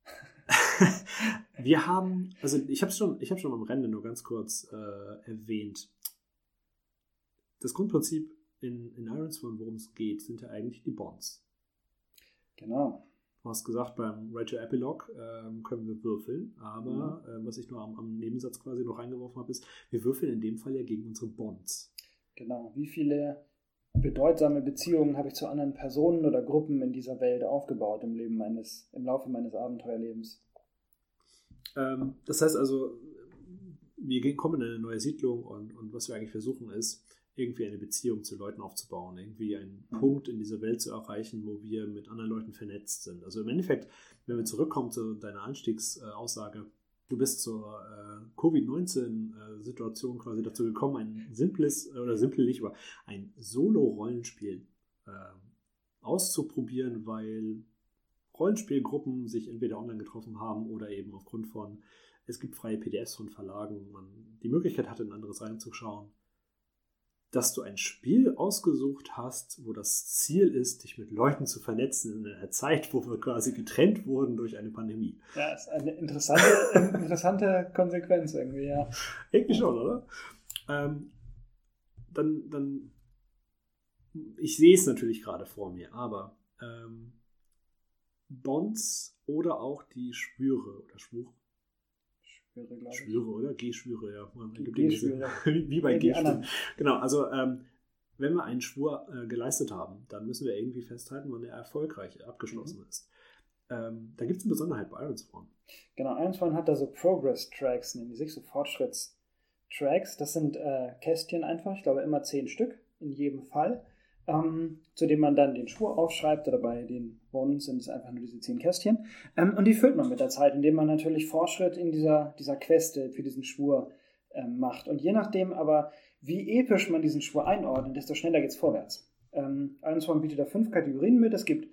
wir haben, also ich habe schon, ich habe schon am Rande nur ganz kurz äh, erwähnt. Das Grundprinzip in, in Ironsworn, worum es geht, sind ja eigentlich die Bonds. Genau. Du hast gesagt, beim Rachel Epilogue ähm, können wir würfeln, aber mhm. äh, was ich nur am, am, Nebensatz quasi noch reingeworfen habe, ist, wir würfeln in dem Fall ja gegen unsere Bonds. Genau. Wie viele bedeutsame Beziehungen habe ich zu anderen Personen oder Gruppen in dieser Welt aufgebaut im Leben meines, im Laufe meines Abenteuerlebens? Ähm, das heißt also, wir kommen in eine neue Siedlung und, und was wir eigentlich versuchen ist, irgendwie eine Beziehung zu Leuten aufzubauen, irgendwie einen mhm. Punkt in dieser Welt zu erreichen, wo wir mit anderen Leuten vernetzt sind. Also im Endeffekt, wenn wir zurückkommen zu deiner Anstiegsaussage, du bist zur äh, Covid-19-Situation quasi dazu gekommen, ein simples, oder simpel nicht, aber ein Solo-Rollenspiel äh, auszuprobieren, weil Rollenspielgruppen sich entweder online getroffen haben oder eben aufgrund von, es gibt freie PDFs von Verlagen, man die Möglichkeit hatte, in anderes reinzuschauen dass du ein Spiel ausgesucht hast, wo das Ziel ist, dich mit Leuten zu vernetzen in einer Zeit, wo wir quasi getrennt wurden durch eine Pandemie. Ja, ist eine interessante, interessante Konsequenz irgendwie, ja. Irgendwie schon, oder? Ähm, dann, dann, ich sehe es natürlich gerade vor mir, aber ähm, Bonds oder auch die Schwüre oder Schwur, Schwüre, glaube ich. Schwüre, oder? G-Schwüre, ja. G-Schwüre. Wie bei g Genau, also ähm, wenn wir einen Schwur äh, geleistet haben, dann müssen wir irgendwie festhalten, wann er erfolgreich abgeschlossen mhm. ist. Ähm, da gibt es eine Besonderheit bei Ironsworn. Genau, Ironsworn hat da so Progress-Tracks, nennen die sich, so Fortschritts-Tracks. Das sind äh, Kästchen einfach, ich glaube immer zehn Stück in jedem Fall ähm, zu dem man dann den Schwur aufschreibt oder bei den Bonds sind es einfach nur diese zehn Kästchen. Ähm, und die füllt man mit der Zeit, indem man natürlich Fortschritt in dieser, dieser Queste für diesen Schwur ähm, macht. Und je nachdem aber, wie episch man diesen Schwur einordnet, desto schneller geht es vorwärts. Ähm, Ironsworn bietet da fünf Kategorien mit. Es gibt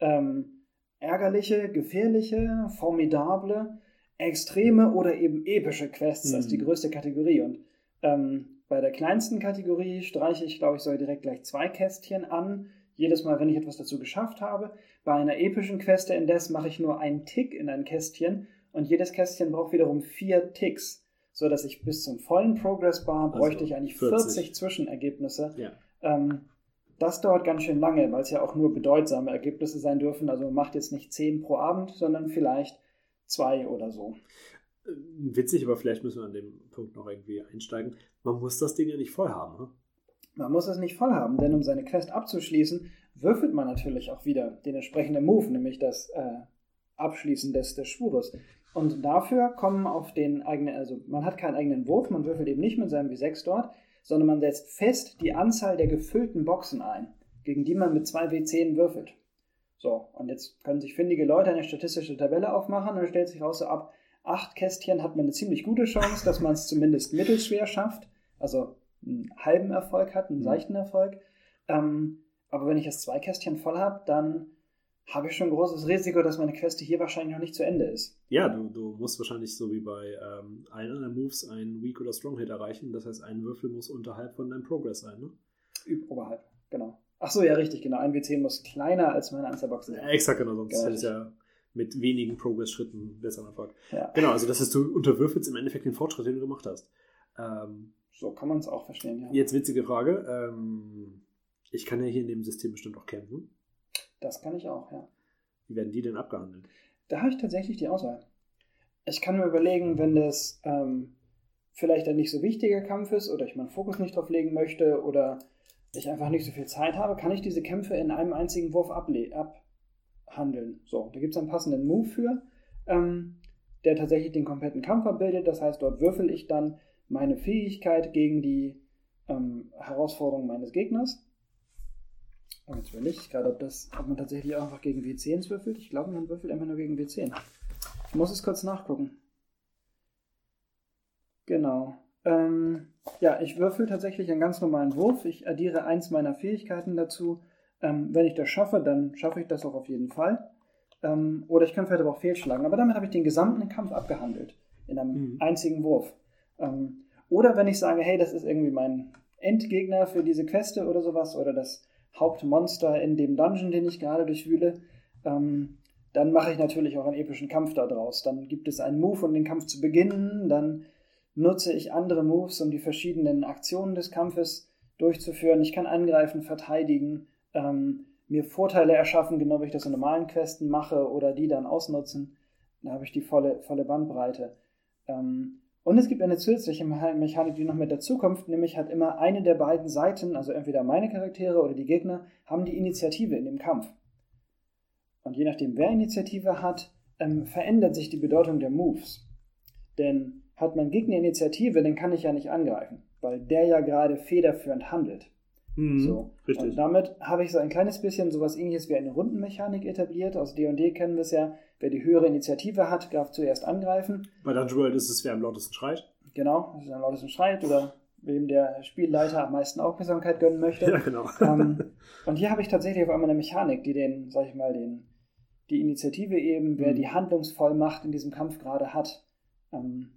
ähm, ärgerliche, gefährliche, formidable, extreme oder eben epische Quests mhm. als die größte Kategorie. Und ähm, bei der kleinsten Kategorie streiche ich, glaube ich, sogar direkt gleich zwei Kästchen an. Jedes Mal, wenn ich etwas dazu geschafft habe. Bei einer epischen Queste indes mache ich nur einen Tick in ein Kästchen und jedes Kästchen braucht wiederum vier Ticks, so dass ich bis zum vollen Progress Bar also bräuchte ich eigentlich 40, 40 Zwischenergebnisse. Ja. Ähm, das dauert ganz schön lange, weil es ja auch nur bedeutsame Ergebnisse sein dürfen. Also man macht jetzt nicht zehn pro Abend, sondern vielleicht zwei oder so. Witzig, aber vielleicht müssen wir an dem Punkt noch irgendwie einsteigen. Man muss das Ding ja nicht voll haben. Ne? Man muss es nicht voll haben, denn um seine Quest abzuschließen, würfelt man natürlich auch wieder den entsprechenden Move, nämlich das äh, Abschließen des, des Schwures. Und dafür kommen auf den eigenen, also man hat keinen eigenen Wurf, man würfelt eben nicht mit seinem W6 dort, sondern man setzt fest die Anzahl der gefüllten Boxen ein, gegen die man mit zwei W10 würfelt. So, und jetzt können sich findige Leute eine statistische Tabelle aufmachen und dann stellt sich raus so ab, acht Kästchen hat man eine ziemlich gute Chance, dass man es zumindest mittelschwer schafft. Also einen halben Erfolg hat, einen mhm. seichten Erfolg. Ähm, aber wenn ich das zwei Kästchen voll habe, dann habe ich schon ein großes Risiko, dass meine Queste hier wahrscheinlich noch nicht zu Ende ist. Ja, du, du musst wahrscheinlich so wie bei ähm, allen anderen Moves einen Weak oder Strong Hit erreichen. Das heißt, ein Würfel muss unterhalb von deinem Progress sein, ne? Oberhalb, genau. Ach so, ja, richtig, genau. Ein W10 muss kleiner als meine Anzahlbox sein. Ja, exakt, genau. Sonst genau, hätte es ja mit wenigen Progress-Schritten besseren Erfolg. Ja. Genau, also das heißt, du unterwürfelst im Endeffekt den Fortschritt, den du gemacht hast. Ähm, so kann man es auch verstehen, ja. Jetzt witzige Frage. Ähm, ich kann ja hier in dem System bestimmt auch kämpfen. Das kann ich auch, ja. Wie werden die denn abgehandelt? Da habe ich tatsächlich die Auswahl. Ich kann mir überlegen, wenn das ähm, vielleicht ein nicht so wichtiger Kampf ist oder ich meinen Fokus nicht drauf legen möchte oder ich einfach nicht so viel Zeit habe, kann ich diese Kämpfe in einem einzigen Wurf abhandeln. So, da gibt es einen passenden Move für, ähm, der tatsächlich den kompletten Kampf abbildet. Das heißt, dort würfel ich dann meine Fähigkeit gegen die ähm, Herausforderung meines Gegners. Und jetzt will ich gerade, ob, das, ob man tatsächlich auch einfach gegen W10 würfelt. Ich glaube, man würfelt immer nur gegen W10. Ich muss es kurz nachgucken. Genau. Ähm, ja, ich würfel tatsächlich einen ganz normalen Wurf. Ich addiere eins meiner Fähigkeiten dazu. Ähm, wenn ich das schaffe, dann schaffe ich das auch auf jeden Fall. Ähm, oder ich kann vielleicht aber auch fehlschlagen. Aber damit habe ich den gesamten Kampf abgehandelt. In einem mhm. einzigen Wurf. Ähm, oder wenn ich sage, hey, das ist irgendwie mein Endgegner für diese Queste oder sowas, oder das Hauptmonster in dem Dungeon, den ich gerade durchwühle, ähm, dann mache ich natürlich auch einen epischen Kampf daraus. Dann gibt es einen Move, um den Kampf zu beginnen, dann nutze ich andere Moves, um die verschiedenen Aktionen des Kampfes durchzuführen. Ich kann angreifen, verteidigen, ähm, mir Vorteile erschaffen, genau wie ich das in normalen Questen mache, oder die dann ausnutzen. Da habe ich die volle, volle Bandbreite. Ähm, Und es gibt eine zusätzliche Mechanik, die noch mit dazukommt, nämlich hat immer eine der beiden Seiten, also entweder meine Charaktere oder die Gegner, haben die Initiative in dem Kampf. Und je nachdem, wer Initiative hat, ähm, verändert sich die Bedeutung der Moves. Denn hat mein Gegner Initiative, dann kann ich ja nicht angreifen, weil der ja gerade federführend handelt. Mhm, so. Richtig. Und damit habe ich so ein kleines bisschen sowas ähnliches wie eine Rundenmechanik etabliert. Aus D&D kennen wir es ja, wer die höhere Initiative hat, darf zuerst angreifen. Bei Dungeon World ist es, wer am lautesten schreit. Genau, das ist am lautesten schreit oder wem der Spielleiter am meisten Aufmerksamkeit gönnen möchte. Ja, genau. Ähm, und hier habe ich tatsächlich auf einmal eine Mechanik, die den, sag ich mal, den, die Initiative eben, wer mhm. die Handlungsvollmacht in diesem Kampf gerade hat, ähm,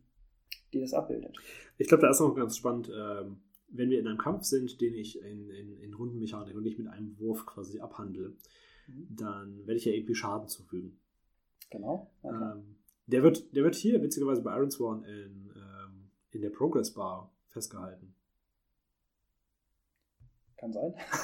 die das abbildet. Ich glaube, da ist noch ganz spannend, ähm, wenn wir in einem Kampf sind, den ich in, in, in Rundenmechanik und nicht mit einem Wurf quasi abhandle, mhm. dann werde ich ja irgendwie Schaden zufügen. Genau. Okay. Ähm, der, wird, der wird hier witzigerweise bei Iron Sworn in, ähm, in der Progress Bar festgehalten. Kann sein.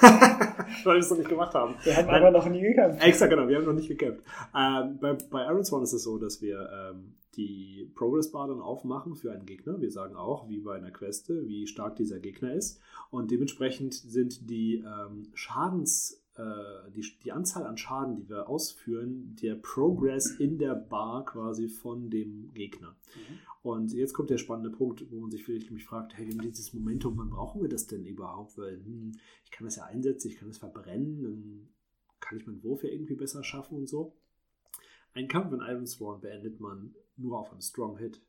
Weil wir es noch nicht gemacht haben. Wir haben aber noch nie gekämpft. Extra, genau, wir haben noch nicht gekämpft. Ähm, bei, bei Iron Sworn ist es so, dass wir ähm, die Progress Bar dann aufmachen für einen Gegner. Wir sagen auch, wie bei einer Queste, wie stark dieser Gegner ist. Und dementsprechend sind die ähm, Schadens, äh, die, die Anzahl an Schaden, die wir ausführen, der Progress in der Bar quasi von dem Gegner. Mhm. Und jetzt kommt der spannende Punkt, wo man sich vielleicht mich fragt, hey, dieses Momentum, wann brauchen wir das denn überhaupt? Weil hm, ich kann das ja einsetzen, ich kann es verbrennen, dann kann ich meinen Wurf ja irgendwie besser schaffen und so. Ein Kampf in Iron Sworn beendet man nur auf einen Strong Hit.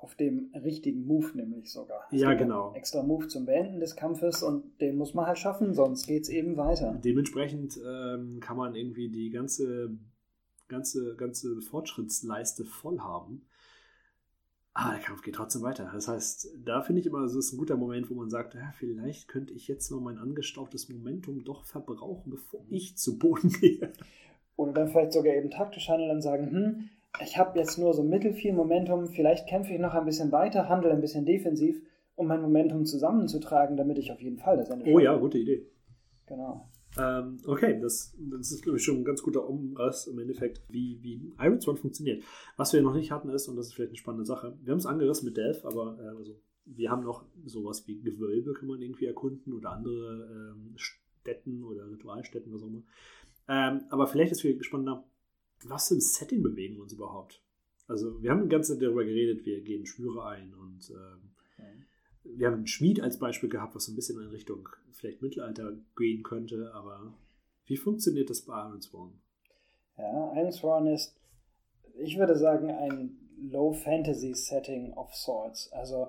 Auf dem richtigen Move nämlich sogar. Es ja, genau. Extra Move zum Beenden des Kampfes und den muss man halt schaffen, sonst geht es eben weiter. Dementsprechend ähm, kann man irgendwie die ganze, ganze, ganze Fortschrittsleiste voll haben. Aber der Kampf geht trotzdem weiter. Das heißt, da finde ich immer, es ist ein guter Moment, wo man sagt, ja, vielleicht könnte ich jetzt noch mein angestaubtes Momentum doch verbrauchen, bevor ich zu Boden gehe. Oder dann vielleicht sogar eben taktisch handeln und sagen, hm, ich habe jetzt nur so mittelfiel Momentum, vielleicht kämpfe ich noch ein bisschen weiter, handle ein bisschen defensiv, um mein Momentum zusammenzutragen, damit ich auf jeden Fall das Ende Oh ja, gute Idee. Genau. Ähm, okay, das, das ist, glaube ich, schon ein ganz guter Umriss im Endeffekt, wie, wie Iron Swan funktioniert. Was wir noch nicht hatten ist, und das ist vielleicht eine spannende Sache, wir haben es angerissen mit Delph, aber äh, also, wir haben noch sowas wie Gewölbe, kann man irgendwie erkunden, oder andere ähm, Städten oder Ritualstätten, was auch immer. Ähm, aber vielleicht ist viel spannender, was für ein Setting bewegen wir uns überhaupt? Also, wir haben die ganze Zeit darüber geredet, wir gehen Schwüre ein und ähm, okay. wir haben einen Schmied als Beispiel gehabt, was so ein bisschen in Richtung vielleicht Mittelalter gehen könnte, aber wie funktioniert das bei Iron Sworn? Ja, Iron Sworn ist, ich würde sagen, ein Low-Fantasy-Setting of Sorts. Also,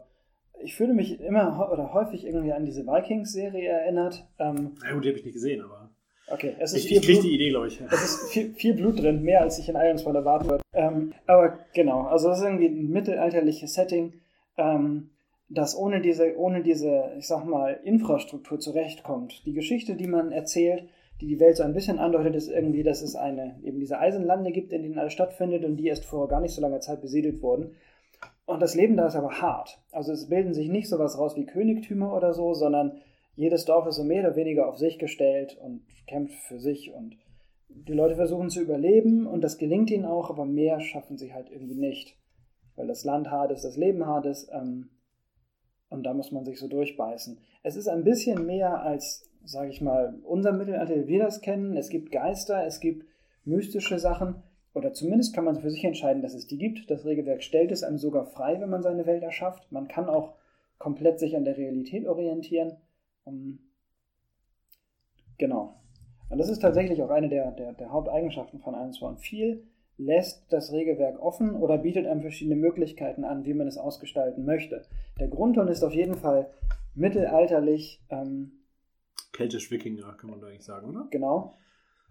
ich fühle mich immer oder häufig irgendwie an diese Vikings-Serie erinnert. Ähm, Na gut, die habe ich nicht gesehen, aber. Okay, es ist ich, viel ich Blut, die Idee, glaube ich. Es ist viel, viel, Blut drin, mehr als ich in Ironsfall erwarten würde. Ähm, aber genau, also es ist irgendwie ein mittelalterliches Setting, ähm, das ohne diese, ohne diese, ich sag mal, Infrastruktur zurechtkommt. Die Geschichte, die man erzählt, die die Welt so ein bisschen andeutet, ist irgendwie, dass es eine, eben diese Eisenlande gibt, in denen alles stattfindet und die erst vor gar nicht so langer Zeit besiedelt wurden. Und das Leben da ist aber hart. Also es bilden sich nicht sowas raus wie Königtümer oder so, sondern jedes Dorf ist so mehr oder weniger auf sich gestellt und kämpft für sich und die Leute versuchen zu überleben und das gelingt ihnen auch, aber mehr schaffen sie halt irgendwie nicht. Weil das Land hart ist, das Leben hart ist ähm, und da muss man sich so durchbeißen. Es ist ein bisschen mehr als, sage ich mal, unser Mittelalter, wie wir das kennen. Es gibt Geister, es gibt mystische Sachen oder zumindest kann man für sich entscheiden, dass es die gibt. Das Regelwerk stellt es einem sogar frei, wenn man seine Welt erschafft. Man kann auch komplett sich an der Realität orientieren. Um, genau. Und das ist tatsächlich auch eine der, der, der Haupteigenschaften von 1.1. Viel lässt das Regelwerk offen oder bietet einem verschiedene Möglichkeiten an, wie man es ausgestalten möchte. Der Grundton ist auf jeden Fall mittelalterlich. Ähm, Keltisch-Wikinger, kann man da eigentlich sagen, oder? Genau.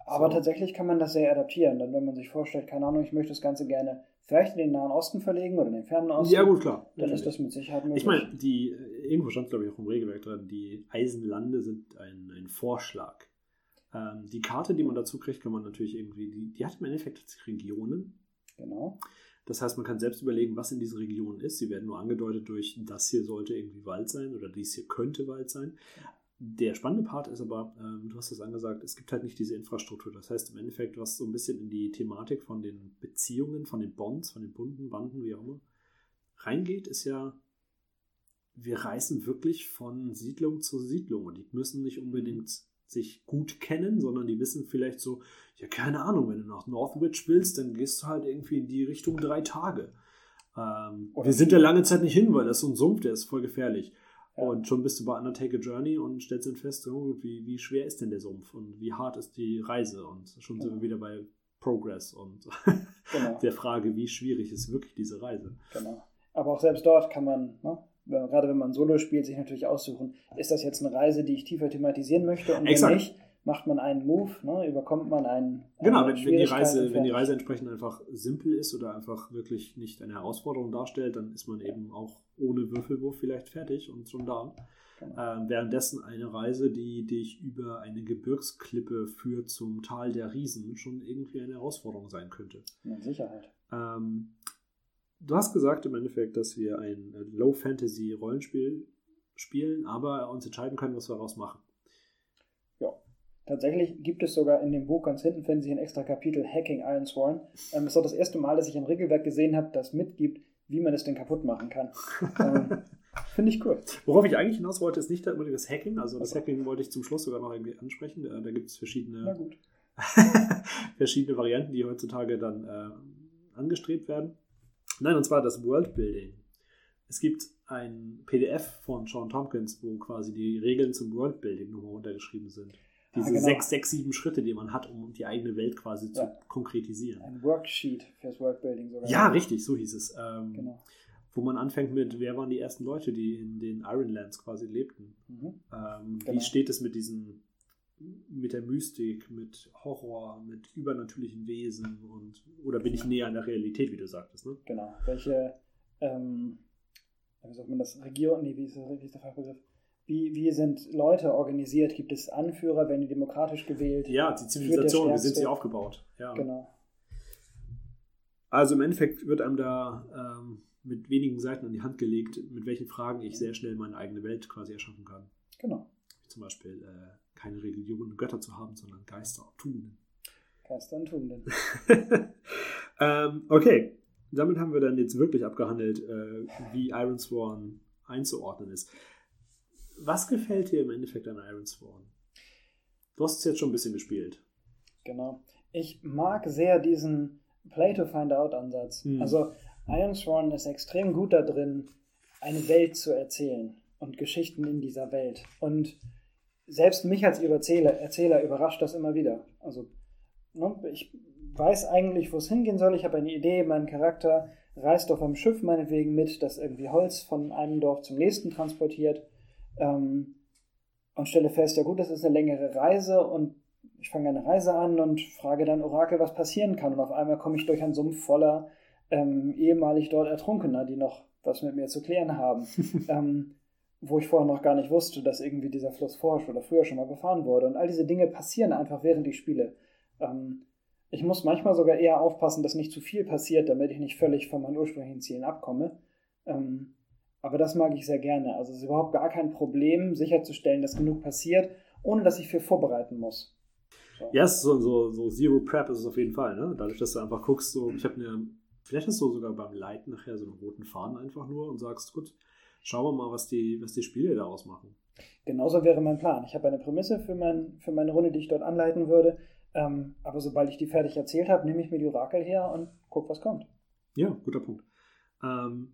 Aber so. tatsächlich kann man das sehr adaptieren. Dann, wenn man sich vorstellt, keine Ahnung, ich möchte das Ganze gerne vielleicht in den Nahen Osten verlegen oder in den Fernen Osten. Ja, gut, klar. Dann natürlich. ist das mit Sicherheit möglich. Ich meine, die, irgendwo stand, glaube ich, auch im Regelwerk drin, die Eisenlande sind ein, ein Vorschlag. Ähm, die Karte, die man dazu kriegt, kann man natürlich irgendwie, die, die hat im Endeffekt Regionen. Genau. Das heißt, man kann selbst überlegen, was in diesen Regionen ist. Sie werden nur angedeutet durch, das hier sollte irgendwie Wald sein oder dies hier könnte Wald sein. Der spannende Part ist aber, ähm, du hast es angesagt, es gibt halt nicht diese Infrastruktur. Das heißt im Endeffekt, was so ein bisschen in die Thematik von den Beziehungen, von den Bonds, von den Bunden, Banden, wie auch immer, reingeht, ist ja, wir reisen wirklich von Siedlung zu Siedlung und die müssen nicht unbedingt sich gut kennen, sondern die wissen vielleicht so, ja, keine Ahnung, wenn du nach Northwich willst, dann gehst du halt irgendwie in die Richtung drei Tage. Ähm, wir sind da lange Zeit nicht hin, weil das ist so ein Sumpf, der ist voll gefährlich. Ja. Und schon bist du bei Undertake a Journey und stellst dann fest, oh, wie, wie schwer ist denn der Sumpf und wie hart ist die Reise? Und schon ja. sind wir wieder bei Progress und genau. der Frage, wie schwierig ist wirklich diese Reise. Genau. Aber auch selbst dort kann man, ne, gerade wenn man Solo spielt, sich natürlich aussuchen, ist das jetzt eine Reise, die ich tiefer thematisieren möchte und Exakt. wenn nicht, macht man einen Move, ne, überkommt man einen. Genau, wenn, wenn, die Reise, wenn die Reise entsprechend einfach simpel ist oder einfach wirklich nicht eine Herausforderung darstellt, dann ist man eben auch ohne Würfelwurf vielleicht fertig und schon da. Genau. Ähm, währenddessen eine Reise, die dich über eine Gebirgsklippe führt zum Tal der Riesen, schon irgendwie eine Herausforderung sein könnte. Mit Sicherheit. Ähm, du hast gesagt im Endeffekt, dass wir ein Low-Fantasy-Rollenspiel spielen, aber uns entscheiden können, was wir daraus machen. Tatsächlich gibt es sogar in dem Buch ganz hinten, finden Sie ein extra Kapitel Hacking Iron Sworn. Ähm, das ist auch das erste Mal, dass ich ein Regelwerk gesehen habe, das mitgibt, wie man es denn kaputt machen kann. ähm, Finde ich cool. Worauf ich eigentlich hinaus wollte, ist nicht unbedingt das Hacking. Also das Hacking wollte ich zum Schluss sogar noch irgendwie ansprechen. Da, da gibt es verschiedene, verschiedene Varianten, die heutzutage dann äh, angestrebt werden. Nein, und zwar das Worldbuilding. Es gibt ein PDF von Sean Tompkins, wo quasi die Regeln zum Worldbuilding nochmal untergeschrieben sind. Diese ja, genau. sechs, sechs, sieben Schritte, die man hat, um die eigene Welt quasi ja. zu konkretisieren. Ein Worksheet fürs Workbuilding sogar. Ja, richtig, so hieß es. Ähm, genau. Wo man anfängt mit, wer waren die ersten Leute, die in den Ironlands quasi lebten? Mhm. Ähm, genau. Wie steht es mit diesen, mit der Mystik, mit Horror, mit übernatürlichen Wesen und oder bin ich näher an der Realität, wie du sagtest, ne? Genau. Welche, ähm, wie sagt man das, Region, nee, wie ist, wie ist der Fachbegriff? Wie, wie sind Leute organisiert? Gibt es Anführer? Werden die demokratisch gewählt? Ja, die Zivilisation, wie sind sie aufgebaut? Ja. Genau. Also im Endeffekt wird einem da ähm, mit wenigen Seiten an die Hand gelegt, mit welchen Fragen ich sehr schnell meine eigene Welt quasi erschaffen kann. Genau. Zum Beispiel äh, keine Religion und Götter zu haben, sondern Geister und Tugenden. Geister und Tugenden. ähm, okay, damit haben wir dann jetzt wirklich abgehandelt, äh, wie Iron Sworn einzuordnen ist was gefällt dir im Endeffekt an Iron Sworn? Du hast es jetzt schon ein bisschen gespielt. Genau. Ich mag sehr diesen Play-to-Find-Out-Ansatz. Hm. Also Iron Sworn ist extrem gut da drin, eine Welt zu erzählen und Geschichten in dieser Welt. Und selbst mich als Erzähler, Erzähler überrascht das immer wieder. Also ne, ich weiß eigentlich, wo es hingehen soll. Ich habe eine Idee, mein Charakter reist auf einem Schiff meinetwegen mit, das irgendwie Holz von einem Dorf zum nächsten transportiert ähm, und stelle fest, ja gut, das ist eine längere Reise und ich fange eine Reise an und frage dann Orakel, was passieren kann. Und auf einmal komme ich durch einen Sumpf voller ähm, ehemalig dort Ertrunkener, die noch was mit mir zu klären haben. ähm, wo ich vorher noch gar nicht wusste, dass irgendwie dieser Fluss forscht oder früher schon mal befahren wurde. Und all diese Dinge passieren einfach während ich spiele. Ähm, ich muss manchmal sogar eher aufpassen, dass nicht zu viel passiert, damit ich nicht völlig von meinen ursprünglichen Zielen abkomme. Ähm, aber das mag ich sehr gerne. Also es ist überhaupt gar kein Problem, sicherzustellen, dass genug passiert, ohne dass ich viel vorbereiten muss. So. Ja, so, so, so Zero Prep ist es auf jeden Fall. Ne? Dadurch, dass du einfach guckst, so, ich habe eine, vielleicht hast du sogar beim Leiten nachher so einen roten Faden einfach nur und sagst, gut, schauen wir mal, was die, was die Spiele daraus machen. Genauso wäre mein Plan. Ich habe eine Prämisse für, mein, für meine Runde, die ich dort anleiten würde. Ähm, aber sobald ich die fertig erzählt habe, nehme ich mir die Orakel her und gucke, was kommt. Ja, guter Punkt. Ähm,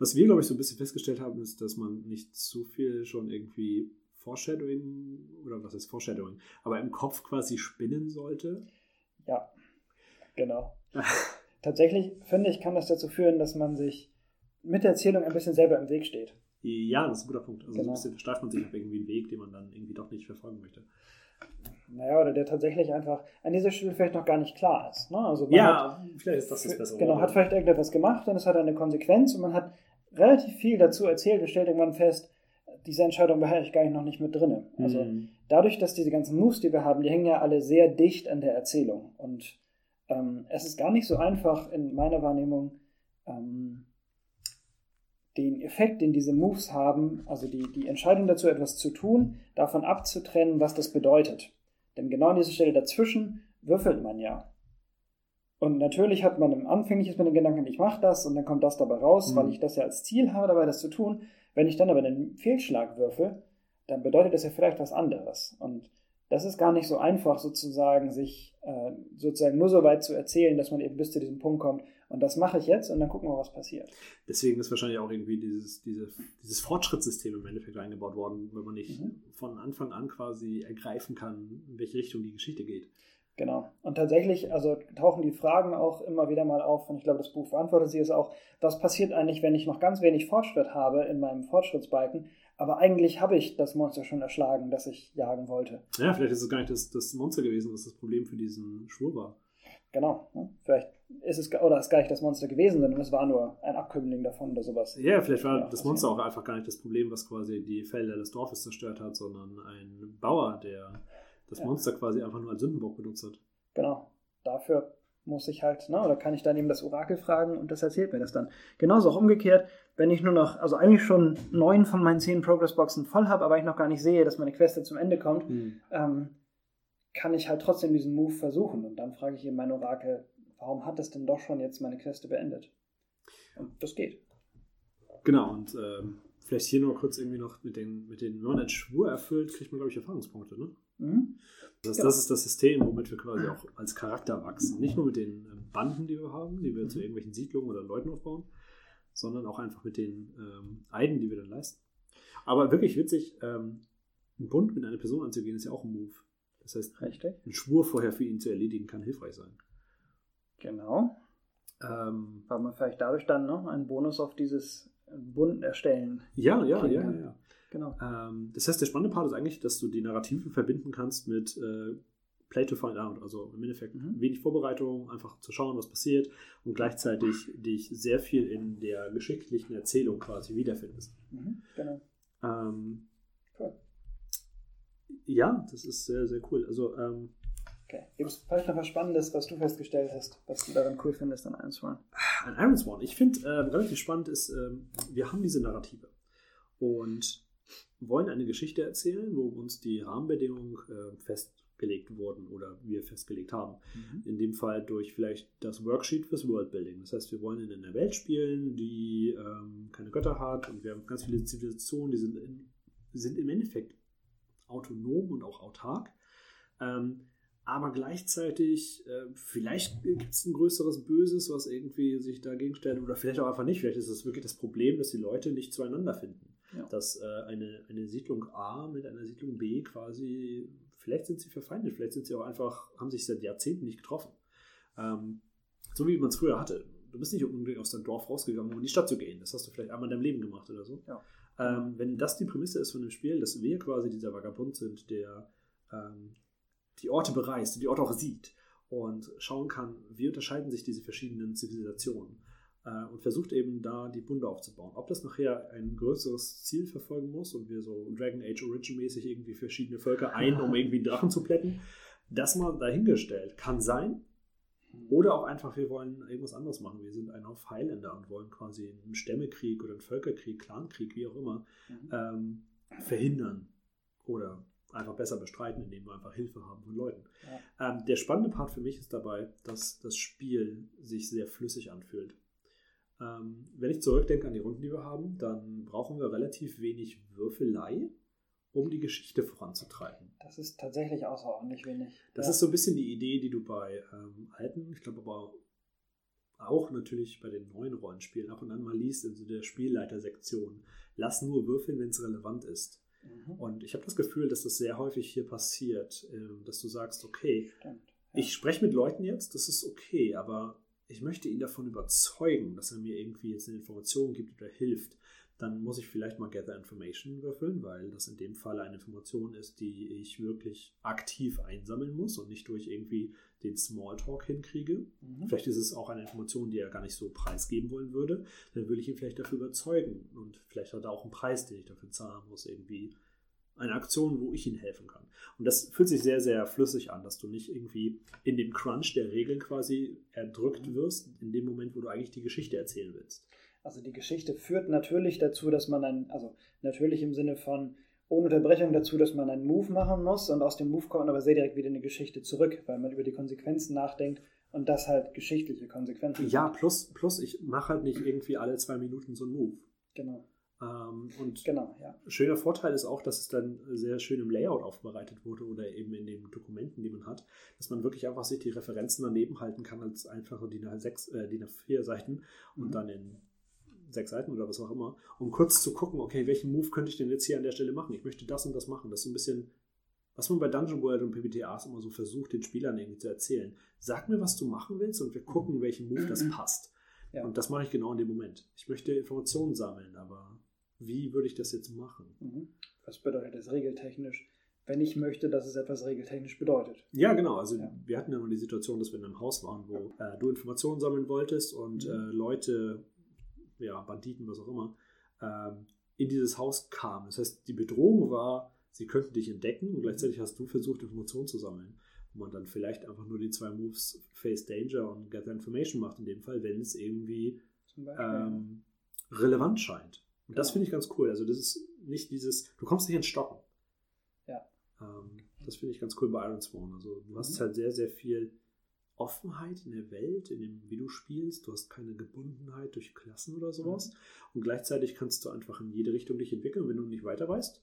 was wir, glaube ich, so ein bisschen festgestellt haben, ist, dass man nicht zu viel schon irgendwie Foreshadowing oder was ist Foreshadowing, aber im Kopf quasi spinnen sollte. Ja, genau. Tatsächlich finde ich, kann das dazu führen, dass man sich mit der Erzählung ein bisschen selber im Weg steht. Ja, das ist ein guter Punkt. Also genau. so ein bisschen versteift man sich auf irgendwie einen Weg, den man dann irgendwie doch nicht verfolgen möchte. Naja, oder der tatsächlich einfach an dieser Stelle vielleicht noch gar nicht klar ist. Ne? Also ja, hat, vielleicht ist das das Bessere. Genau, hat vielleicht irgendetwas gemacht und es hat eine Konsequenz und man hat relativ viel dazu erzählt und stellt irgendwann fest, diese Entscheidung war ich gar nicht noch nicht mit drin. Also mhm. dadurch, dass diese ganzen Moves, die wir haben, die hängen ja alle sehr dicht an der Erzählung. Und ähm, es ist gar nicht so einfach in meiner Wahrnehmung, ähm, den Effekt, den diese Moves haben, also die, die Entscheidung dazu, etwas zu tun, davon abzutrennen, was das bedeutet. Denn genau an dieser Stelle dazwischen würfelt man ja. Und natürlich hat man im Anfänglich mit den Gedanken, ich mache das und dann kommt das dabei raus, mhm. weil ich das ja als Ziel habe, dabei das zu tun. Wenn ich dann aber einen Fehlschlag würfel, dann bedeutet das ja vielleicht was anderes. Und das ist gar nicht so einfach, sozusagen, sich äh, sozusagen nur so weit zu erzählen, dass man eben bis zu diesem Punkt kommt. Und das mache ich jetzt und dann gucken wir, was passiert. Deswegen ist wahrscheinlich auch irgendwie dieses, diese, dieses Fortschrittssystem im Endeffekt eingebaut worden, wenn man nicht mhm. von Anfang an quasi ergreifen kann, in welche Richtung die Geschichte geht. Genau. Und tatsächlich, also tauchen die Fragen auch immer wieder mal auf, und ich glaube, das Buch beantwortet sie es auch, was passiert eigentlich, wenn ich noch ganz wenig Fortschritt habe in meinem Fortschrittsbalken, aber eigentlich habe ich das Monster schon erschlagen, das ich jagen wollte. Ja, vielleicht ist es gar nicht das, das Monster gewesen, was das Problem für diesen Schwur war. Genau. Ne? Vielleicht ist es oder ist gar nicht das Monster gewesen, sondern es war nur ein Abkömmling davon oder sowas. Ja, vielleicht war ja, das Monster auch einfach gar nicht das Problem, was quasi die Felder des Dorfes zerstört hat, sondern ein Bauer, der das ja. Monster quasi einfach nur als Sündenbock benutzt hat. Genau. Dafür muss ich halt, ne, oder kann ich dann eben das Orakel fragen und das erzählt mir das dann. Genauso auch umgekehrt, wenn ich nur noch, also eigentlich schon neun von meinen zehn Progress-Boxen voll habe, aber ich noch gar nicht sehe, dass meine Queste zum Ende kommt, mhm. ähm, kann ich halt trotzdem diesen Move versuchen. Und dann frage ich eben mein Orakel, warum hat es denn doch schon jetzt meine Queste beendet? Und das geht. Genau, und ähm, vielleicht hier nur kurz irgendwie noch mit den, mit den wenn man Schwur erfüllt, kriegt man, glaube ich, Erfahrungspunkte, ne? Mhm. Das, genau. das ist das System, womit wir quasi auch als Charakter wachsen. Nicht nur mit den ähm, Banden, die wir haben, die wir mhm. zu irgendwelchen Siedlungen oder Leuten aufbauen, sondern auch einfach mit den ähm, Eiden, die wir dann leisten. Aber wirklich witzig, ähm, einen Bund mit einer Person anzugehen, ist ja auch ein Move. Das heißt, Richtig. einen Schwur vorher für ihn zu erledigen, kann hilfreich sein. Genau. Ähm, Weil man vielleicht dadurch dann noch einen Bonus auf dieses Bund erstellen. Ja, ja, ja, ja, ja. Genau. Ähm, das heißt, der spannende Part ist eigentlich, dass du die Narrative verbinden kannst mit äh, Play to Find Out. Also im Endeffekt mhm. wenig Vorbereitung, einfach zu schauen, was passiert und gleichzeitig dich sehr viel in der geschichtlichen Erzählung quasi wiederfindest. Mhm, genau. Ähm, cool. Ja, das ist sehr, sehr cool. Also, ähm, Okay. Gibt es vielleicht noch was Spannendes, was du festgestellt hast, was du daran cool findest an Iron Swan? An Iron Swan. Ich finde, äh, relativ spannend ist, äh, wir haben diese Narrative. Und wollen eine Geschichte erzählen, wo uns die Rahmenbedingungen äh, festgelegt wurden oder wir festgelegt haben. Mhm. In dem Fall durch vielleicht das Worksheet fürs Worldbuilding. Das heißt, wir wollen in einer Welt spielen, die ähm, keine Götter hat und wir haben ganz viele Zivilisationen, die sind, in, sind im Endeffekt autonom und auch autark. Ähm, aber gleichzeitig, äh, vielleicht gibt es ein größeres Böses, was irgendwie sich dagegen stellt, oder vielleicht auch einfach nicht. Vielleicht ist es wirklich das Problem, dass die Leute nicht zueinander finden. Ja. Dass äh, eine, eine Siedlung A mit einer Siedlung B quasi, vielleicht sind sie verfeindet, vielleicht sind sie auch einfach, haben sich seit Jahrzehnten nicht getroffen. Ähm, so wie man es früher hatte. Du bist nicht unbedingt aus deinem Dorf rausgegangen, um in die Stadt zu gehen. Das hast du vielleicht einmal in deinem Leben gemacht oder so. Ja. Ähm, wenn das die Prämisse ist von dem Spiel, dass wir quasi dieser Vagabund sind, der ähm, die Orte bereist und die Orte auch sieht und schauen kann, wie unterscheiden sich diese verschiedenen Zivilisationen und versucht eben da die Bunde aufzubauen. Ob das nachher ein größeres Ziel verfolgen muss und wir so Dragon Age Origin mäßig irgendwie verschiedene Völker ein, um irgendwie Drachen zu plätten, das mal dahingestellt. Kann sein. Oder auch einfach, wir wollen irgendwas anderes machen. Wir sind ein auf Highlander und wollen quasi einen Stämmekrieg oder einen Völkerkrieg, Clankrieg, wie auch immer, mhm. ähm, verhindern. Oder einfach besser bestreiten, indem wir einfach Hilfe haben von Leuten. Ja. Ähm, der spannende Part für mich ist dabei, dass das Spiel sich sehr flüssig anfühlt. Ähm, wenn ich zurückdenke an die Runden, die wir haben, dann brauchen wir relativ wenig Würfelei, um die Geschichte voranzutreiben. Das ist tatsächlich außerordentlich wenig. Das ja. ist so ein bisschen die Idee, die du bei ähm, alten, ich glaube aber auch natürlich bei den neuen Rollenspielen ab und an mal liest in so der Spielleitersektion. Lass nur würfeln, wenn es relevant ist. Mhm. Und ich habe das Gefühl, dass das sehr häufig hier passiert, ähm, dass du sagst, okay, Stimmt, ja. ich spreche mit Leuten jetzt, das ist okay, aber ich möchte ihn davon überzeugen, dass er mir irgendwie jetzt eine Information gibt oder hilft, dann muss ich vielleicht mal Gather Information würfeln, weil das in dem Fall eine Information ist, die ich wirklich aktiv einsammeln muss und nicht durch irgendwie den Smalltalk hinkriege. Mhm. Vielleicht ist es auch eine Information, die er gar nicht so preisgeben wollen würde. Dann würde ich ihn vielleicht dafür überzeugen und vielleicht hat er auch einen Preis, den ich dafür zahlen muss, irgendwie eine Aktion, wo ich ihnen helfen kann. Und das fühlt sich sehr, sehr flüssig an, dass du nicht irgendwie in dem Crunch der Regeln quasi erdrückt mhm. wirst, in dem Moment, wo du eigentlich die Geschichte erzählen willst. Also die Geschichte führt natürlich dazu, dass man ein, also natürlich im Sinne von ohne Unterbrechung dazu, dass man einen Move machen muss und aus dem Move kommt aber sehr direkt wieder in die Geschichte zurück, weil man über die Konsequenzen nachdenkt Und das halt geschichtliche Konsequenzen. Ja, plus, plus ich mache halt nicht irgendwie alle zwei Minuten so einen Move. Genau. Ähm, und genau, ja. schöner Vorteil ist auch, dass es dann sehr schön im Layout aufbereitet wurde oder eben in den Dokumenten, die man hat, dass man wirklich einfach sich die Referenzen daneben halten kann als einfache DIN A6, äh, DIN A4 Seiten und mhm. dann in sechs Seiten oder was auch immer, um kurz zu gucken, okay, welchen Move könnte ich denn jetzt hier an der Stelle machen? Ich möchte das und das machen. Das ist so ein bisschen, was man bei Dungeon World und PBTAs immer so versucht, den Spielern irgendwie zu erzählen. Sag mir, was du machen willst und wir gucken, welchen Move das passt. Ja. Und das mache ich genau in dem Moment. Ich möchte Informationen sammeln, aber wie würde ich das jetzt machen? Mhm. Was bedeutet das regeltechnisch? Wenn ich möchte, dass es etwas regeltechnisch bedeutet. Ja, genau. Also ja. wir hatten ja mal die Situation, dass wir in einem Haus waren, wo äh, du Informationen sammeln wolltest und mhm. äh, Leute, ja, Banditen, was auch immer, ähm, in dieses Haus kamen. Das heißt, die Bedrohung war, sie könnten dich entdecken und gleichzeitig hast du versucht, Informationen zu sammeln. Wo man dann vielleicht einfach nur die zwei Moves Face Danger und Gather Information macht, in dem Fall, wenn es irgendwie ähm, relevant scheint. Und das finde ich ganz cool. Also das ist nicht dieses, du kommst nicht ins Stocken. Ja. Ähm, das finde ich ganz cool bei Iron Sworn. Also du hast mhm. halt sehr, sehr viel Offenheit in der Welt, in dem, wie du spielst. Du hast keine Gebundenheit durch Klassen oder sowas. Mhm. Und gleichzeitig kannst du einfach in jede Richtung dich entwickeln. Wenn du nicht weiter weißt,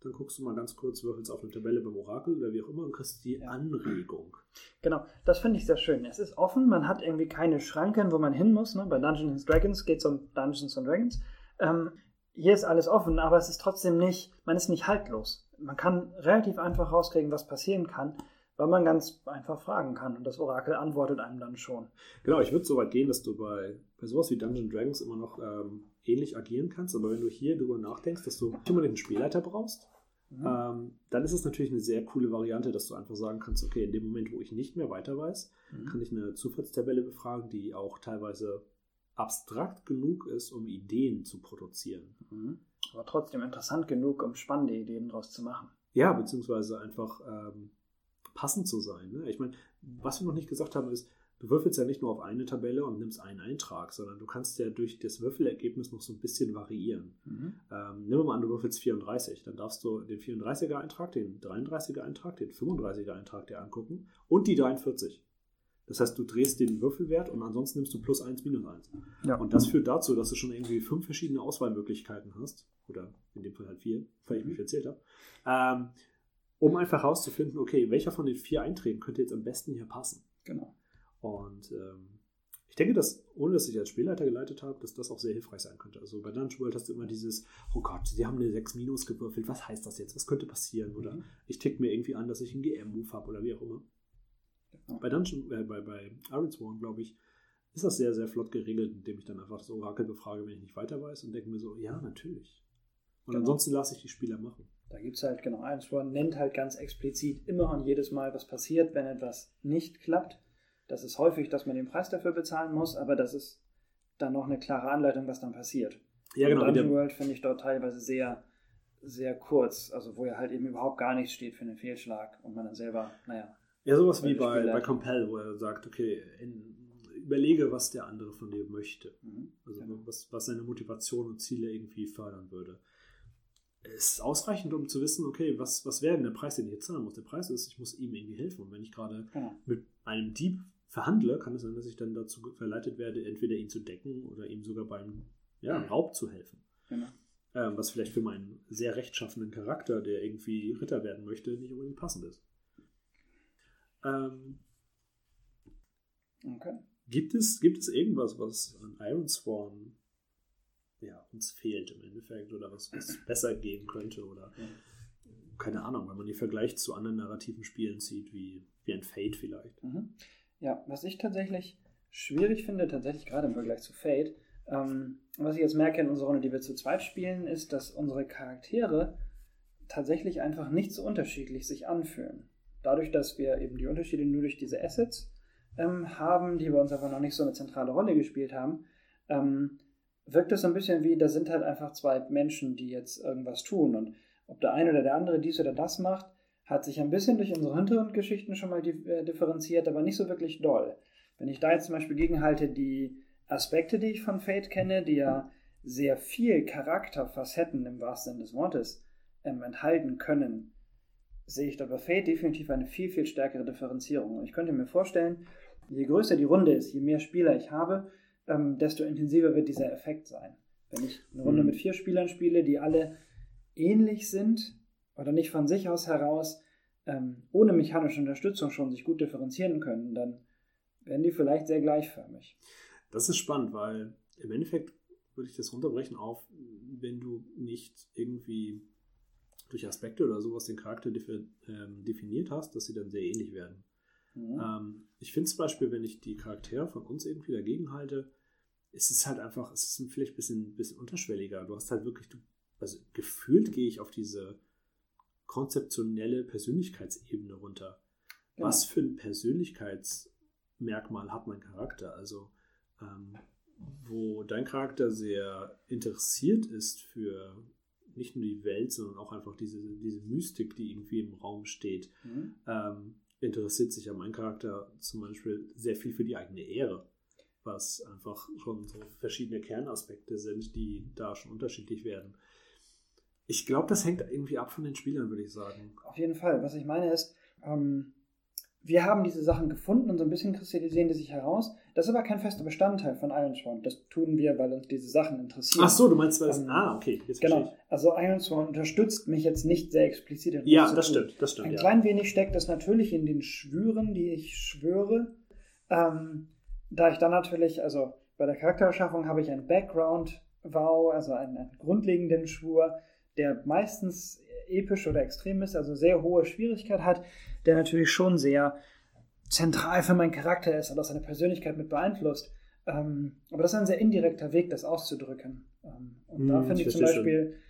dann guckst du mal ganz kurz, würfelst auf eine Tabelle beim Orakel oder wie auch immer und kriegst die ja. Anregung. Genau, das finde ich sehr schön. Es ist offen, man hat irgendwie keine Schranken, wo man hin muss. Ne? Bei Dungeons Dragons geht es um Dungeons Dragons. Ähm, hier ist alles offen, aber es ist trotzdem nicht, man ist nicht haltlos. Man kann relativ einfach rauskriegen, was passieren kann, weil man ganz einfach fragen kann und das Orakel antwortet einem dann schon. Genau, ich würde so weit gehen, dass du bei, bei sowas wie Dungeon Dragons immer noch ähm, ähnlich agieren kannst, aber wenn du hier darüber nachdenkst, dass du unbedingt einen Spielleiter brauchst, mhm. ähm, dann ist es natürlich eine sehr coole Variante, dass du einfach sagen kannst, okay, in dem Moment, wo ich nicht mehr weiter weiß, mhm. kann ich eine Zufallstabelle befragen, die auch teilweise abstrakt genug ist, um Ideen zu produzieren. Mhm. Aber trotzdem interessant genug, um spannende Ideen daraus zu machen. Ja, beziehungsweise einfach ähm, passend zu sein. Ne? Ich meine, was wir noch nicht gesagt haben, ist, du würfelst ja nicht nur auf eine Tabelle und nimmst einen Eintrag, sondern du kannst ja durch das Würfelergebnis noch so ein bisschen variieren. Mhm. Ähm, nimm mal an, du würfelst 34, dann darfst du den 34er-Eintrag, den 33er-Eintrag, den 35er-Eintrag dir angucken und die 43. Das heißt, du drehst den Würfelwert und ansonsten nimmst du plus 1, minus 1. Ja. Und das führt dazu, dass du schon irgendwie fünf verschiedene Auswahlmöglichkeiten hast. Oder in dem Fall halt vier, weil ich mich erzählt habe. Ähm, um einfach herauszufinden, okay, welcher von den vier Einträgen könnte jetzt am besten hier passen. Genau. Und ähm, ich denke, dass, ohne dass ich als Spielleiter geleitet habe, dass das auch sehr hilfreich sein könnte. Also bei Dungeon World hast du immer dieses, oh Gott, sie haben eine 6 minus gewürfelt, was heißt das jetzt? Was könnte passieren? Oder mhm. ich tick mir irgendwie an, dass ich einen GM-Move habe oder wie auch immer. Bei Dungeon, äh, bei, bei Ironsworn, glaube ich, ist das sehr, sehr flott geregelt, indem ich dann einfach das Orakel befrage, wenn ich nicht weiter weiß und denke mir so, ja, natürlich. Und genau. ansonsten lasse ich die Spieler machen. Da gibt es halt, genau, Ironsworn nennt halt ganz explizit immer und jedes Mal, was passiert, wenn etwas nicht klappt. Das ist häufig, dass man den Preis dafür bezahlen muss, aber das ist dann noch eine klare Anleitung, was dann passiert. Ja, genau. Dungeon World finde ich dort teilweise sehr, sehr kurz, also wo ja halt eben überhaupt gar nichts steht für einen Fehlschlag und man dann selber, naja, ja, sowas wie bei, bei Compel, wo er sagt, okay, in, überlege, was der andere von dir möchte. Mhm. Also genau. was, was seine Motivation und Ziele irgendwie fördern würde. Es ist ausreichend, um zu wissen, okay, was, was wäre denn der Preis, den ich jetzt zahlen muss? Der Preis ist, ich muss ihm irgendwie helfen. Und wenn ich gerade genau. mit einem Dieb verhandle, kann es sein, dass ich dann dazu verleitet werde, entweder ihn zu decken oder ihm sogar beim ja, Raub zu helfen. Genau. Ähm, was vielleicht für meinen sehr rechtschaffenden Charakter, der irgendwie Ritter werden möchte, nicht unbedingt passend ist. Ähm, okay. Gibt es, gibt es irgendwas, was an Ironsworn ja, uns fehlt im Endeffekt oder was, was besser gehen könnte oder keine Ahnung, wenn man den Vergleich zu anderen narrativen Spielen zieht, wie, wie ein Fate vielleicht. Mhm. Ja, was ich tatsächlich schwierig finde, tatsächlich gerade im Vergleich zu Fate, ähm, was ich jetzt merke in unserer Runde, die wir zu zweit spielen, ist, dass unsere Charaktere tatsächlich einfach nicht so unterschiedlich sich anfühlen dadurch, dass wir eben die Unterschiede nur durch diese Assets ähm, haben, die bei uns einfach noch nicht so eine zentrale Rolle gespielt haben, ähm, wirkt es so ein bisschen wie, da sind halt einfach zwei Menschen, die jetzt irgendwas tun. Und ob der eine oder der andere dies oder das macht, hat sich ein bisschen durch unsere Hintergrundgeschichten schon mal äh, differenziert, aber nicht so wirklich doll. Wenn ich da jetzt zum Beispiel gegenhalte, die Aspekte, die ich von Fate kenne, die ja sehr viel Charakterfacetten im wahrsten Sinne des Wortes ähm, enthalten können, sehe ich da bei Fate definitiv eine viel, viel stärkere Differenzierung. Und ich könnte mir vorstellen, je größer die Runde ist, je mehr Spieler ich habe, ähm, desto intensiver wird dieser Effekt sein. Wenn ich eine Runde mhm. mit vier Spielern spiele, die alle ähnlich sind oder nicht von sich aus heraus ähm, ohne mechanische Unterstützung schon sich gut differenzieren können, dann werden die vielleicht sehr gleichförmig. Das ist spannend, weil im Endeffekt würde ich das runterbrechen auf, wenn du nicht irgendwie durch Aspekte oder sowas den Charakter ähm, definiert hast, dass sie dann sehr ähnlich werden. Mhm. Ähm, ich finde zum Beispiel, wenn ich die Charaktere von uns irgendwie dagegen halte, ist es halt einfach, es ist vielleicht ein bisschen, bisschen unterschwelliger. Du hast halt wirklich, du, also gefühlt gehe ich auf diese konzeptionelle Persönlichkeitsebene runter. Genau. Was für ein Persönlichkeitsmerkmal hat mein Charakter? Also, ähm, wo dein Charakter sehr interessiert ist für nicht nur die Welt, sondern auch einfach diese, diese Mystik, die irgendwie im Raum steht, mhm. ähm, interessiert sich ja mein Charakter zum Beispiel sehr viel für die eigene Ehre, was einfach schon so verschiedene Kernaspekte sind, die da schon unterschiedlich werden. Ich glaube, das hängt irgendwie ab von den Spielern, würde ich sagen. Auf jeden Fall. Was ich meine ist, ähm, wir haben diese Sachen gefunden und so ein bisschen kristallisieren die sich heraus. Das ist aber kein fester Bestandteil von Iron Sworn. Das tun wir, weil uns diese Sachen interessieren. Ach so, du meinst, weil es. Ähm, ah, okay. Jetzt genau. Also Iron Sworn unterstützt mich jetzt nicht sehr explizit. In ja, das stimmt, das stimmt. Ein ja. klein wenig steckt das natürlich in den Schwüren, die ich schwöre. Ähm, da ich dann natürlich, also bei der Charaktererschaffung habe ich ein Background-Vow, also einen, einen grundlegenden Schwur, der meistens episch oder extrem ist, also sehr hohe Schwierigkeit hat, der natürlich schon sehr zentral für meinen Charakter ist und auch seine Persönlichkeit mit beeinflusst. Ähm, aber das ist ein sehr indirekter Weg, das auszudrücken. Ähm, und hm, da finde ich zum Beispiel schon.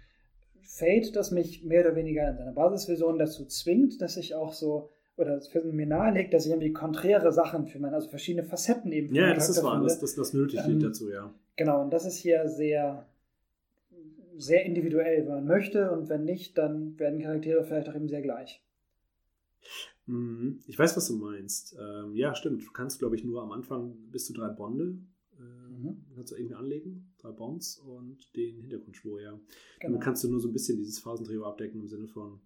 Fate, das mich mehr oder weniger in seiner Basisversion dazu zwingt, dass ich auch so, oder mir nahelegt, dass ich irgendwie konträre Sachen für meine, also verschiedene Facetten eben. Ja, das ist wahr, das, das, das nötig ähm, dazu, ja. Genau, und das ist hier sehr, sehr individuell, wenn man möchte, und wenn nicht, dann werden Charaktere vielleicht auch eben sehr gleich. Mhm. Ich weiß, was du meinst. Ähm, ja, stimmt. Du kannst, glaube ich, nur am Anfang bis zu drei Bonde äh, mhm. kannst du irgendwie anlegen, drei Bonds und den Hintergrundschwur, ja. Genau. Und dann kannst du nur so ein bisschen dieses Phasentrio abdecken im Sinne von,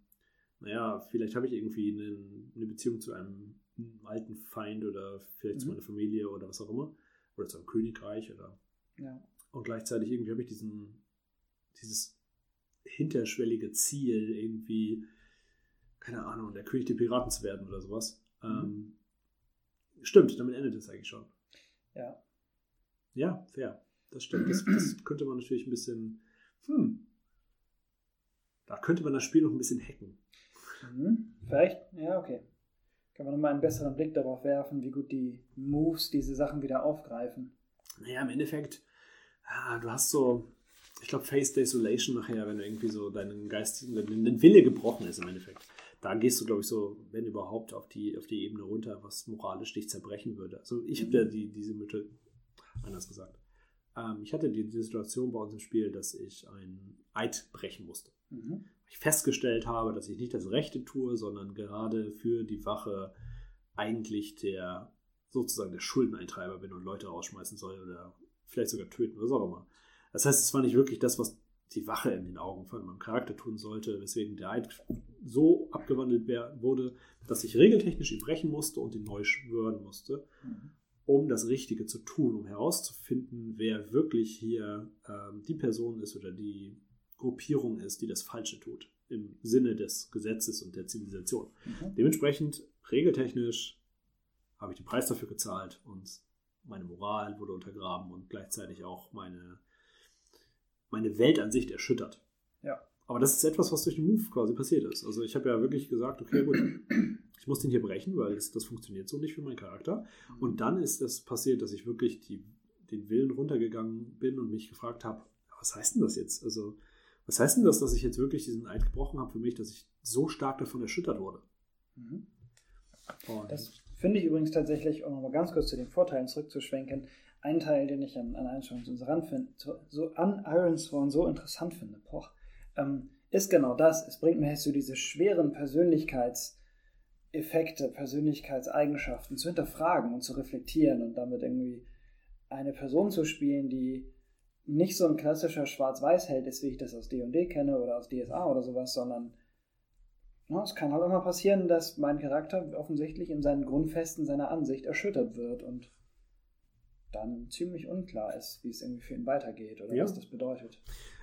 naja, vielleicht habe ich irgendwie eine, eine, Beziehung zu einem alten Feind oder vielleicht mhm. zu meiner Familie oder was auch immer. Oder zu einem Königreich oder. Ja. Und gleichzeitig irgendwie habe ich diesen, dieses hinterschwellige Ziel, irgendwie keine Ahnung, der König der Piraten zu werden oder sowas. Mhm. Ähm, stimmt, damit endet es eigentlich schon. Ja. Ja, fair. Das stimmt. Das, das könnte man natürlich ein bisschen. Hm. Da könnte man das Spiel noch ein bisschen hacken. Mhm. Vielleicht, ja, okay. Kann man nochmal einen besseren Blick darauf werfen, wie gut die Moves diese Sachen wieder aufgreifen. Naja, im Endeffekt, ja, du hast so, ich glaube, Face Desolation nachher, wenn du irgendwie so deinen Geist, dein Wille gebrochen ist im Endeffekt da gehst du, glaube ich, so, wenn überhaupt, auf die, auf die Ebene runter, was moralisch dich zerbrechen würde. Also ich habe ja die, diese Mitte, anders gesagt. Ähm, ich hatte die, die, Situation bei uns im Spiel, dass ich ein Eid brechen musste. Mhm. Ich festgestellt habe, dass ich nicht das Rechte tue, sondern gerade für die Wache eigentlich der sozusagen der Schuldeneintreiber bin und Leute rausschmeißen soll oder vielleicht sogar töten, was auch immer. Das heißt, es war nicht wirklich das, was die Wache in den Augen von meinem Charakter tun sollte, weswegen der Eid so abgewandelt wurde, dass ich regeltechnisch ihn brechen musste und ihn neu schwören musste, mhm. um das Richtige zu tun, um herauszufinden, wer wirklich hier ähm, die Person ist oder die Gruppierung ist, die das Falsche tut, im Sinne des Gesetzes und der Zivilisation. Mhm. Dementsprechend, regeltechnisch, habe ich den Preis dafür gezahlt und meine Moral wurde untergraben und gleichzeitig auch meine meine Weltansicht erschüttert. Ja. Aber das ist etwas, was durch den Move quasi passiert ist. Also ich habe ja wirklich gesagt, okay, gut, ich muss den hier brechen, weil das, das funktioniert so nicht für meinen Charakter. Mhm. Und dann ist es das passiert, dass ich wirklich die, den Willen runtergegangen bin und mich gefragt habe, was heißt denn das jetzt? Also, was heißt denn das, dass ich jetzt wirklich diesen Eid gebrochen habe für mich, dass ich so stark davon erschüttert wurde? Mhm. Das finde ich übrigens tatsächlich, um nochmal ganz kurz zu den Vorteilen zurückzuschwenken, ein Teil, den ich an, an Iron Sworn so, so, an Iron Sworn so interessant finde, poch, ähm, ist genau das. Es bringt mir so diese schweren Persönlichkeitseffekte, Persönlichkeitseigenschaften zu hinterfragen und zu reflektieren und damit irgendwie eine Person zu spielen, die nicht so ein klassischer Schwarz-Weiß-Held ist, wie ich das aus D&D kenne oder aus DSA oder sowas, sondern Ja, es kann halt mal passieren, dass mein Charakter offensichtlich in seinen Grundfesten seiner Ansicht erschüttert wird und dann ziemlich unklar ist, wie es irgendwie für ihn weitergeht oder Ja. was das bedeutet.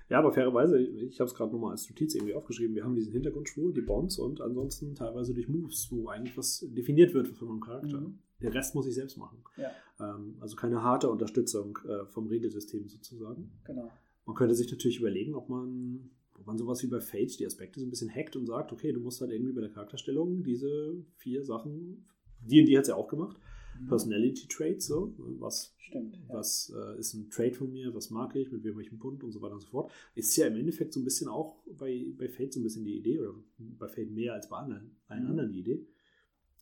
Ja, aber fairerweise, ich habe es gerade nochmal als Notiz irgendwie aufgeschrieben, wir haben diesen Hintergrundschwur, die Bonds und ansonsten teilweise durch Moves, wo eigentlich was definiert wird von meinem Charakter. Mhm. Der Rest muss ich selbst machen. Ja, Ähm, also keine harte Unterstützung äh, vom Regelsystem sozusagen. genau. Man könnte sich natürlich überlegen, ob man, ob man sowas wie bei Fate die Aspekte so ein bisschen hackt und sagt, okay, du musst halt irgendwie bei der Charakterstellung diese vier Sachen, die und die hat es ja auch gemacht. Personality Traits, so, was, Stimmt. Ja. was äh, ist ein Trait von mir, was mag ich, mit wem habe ich einen Bund und so weiter und so fort. Ist ja im Endeffekt so ein bisschen auch bei, bei Fate so ein bisschen die Idee, oder bei Fate mehr als bei anderen, allen Mhm. anderen die Idee.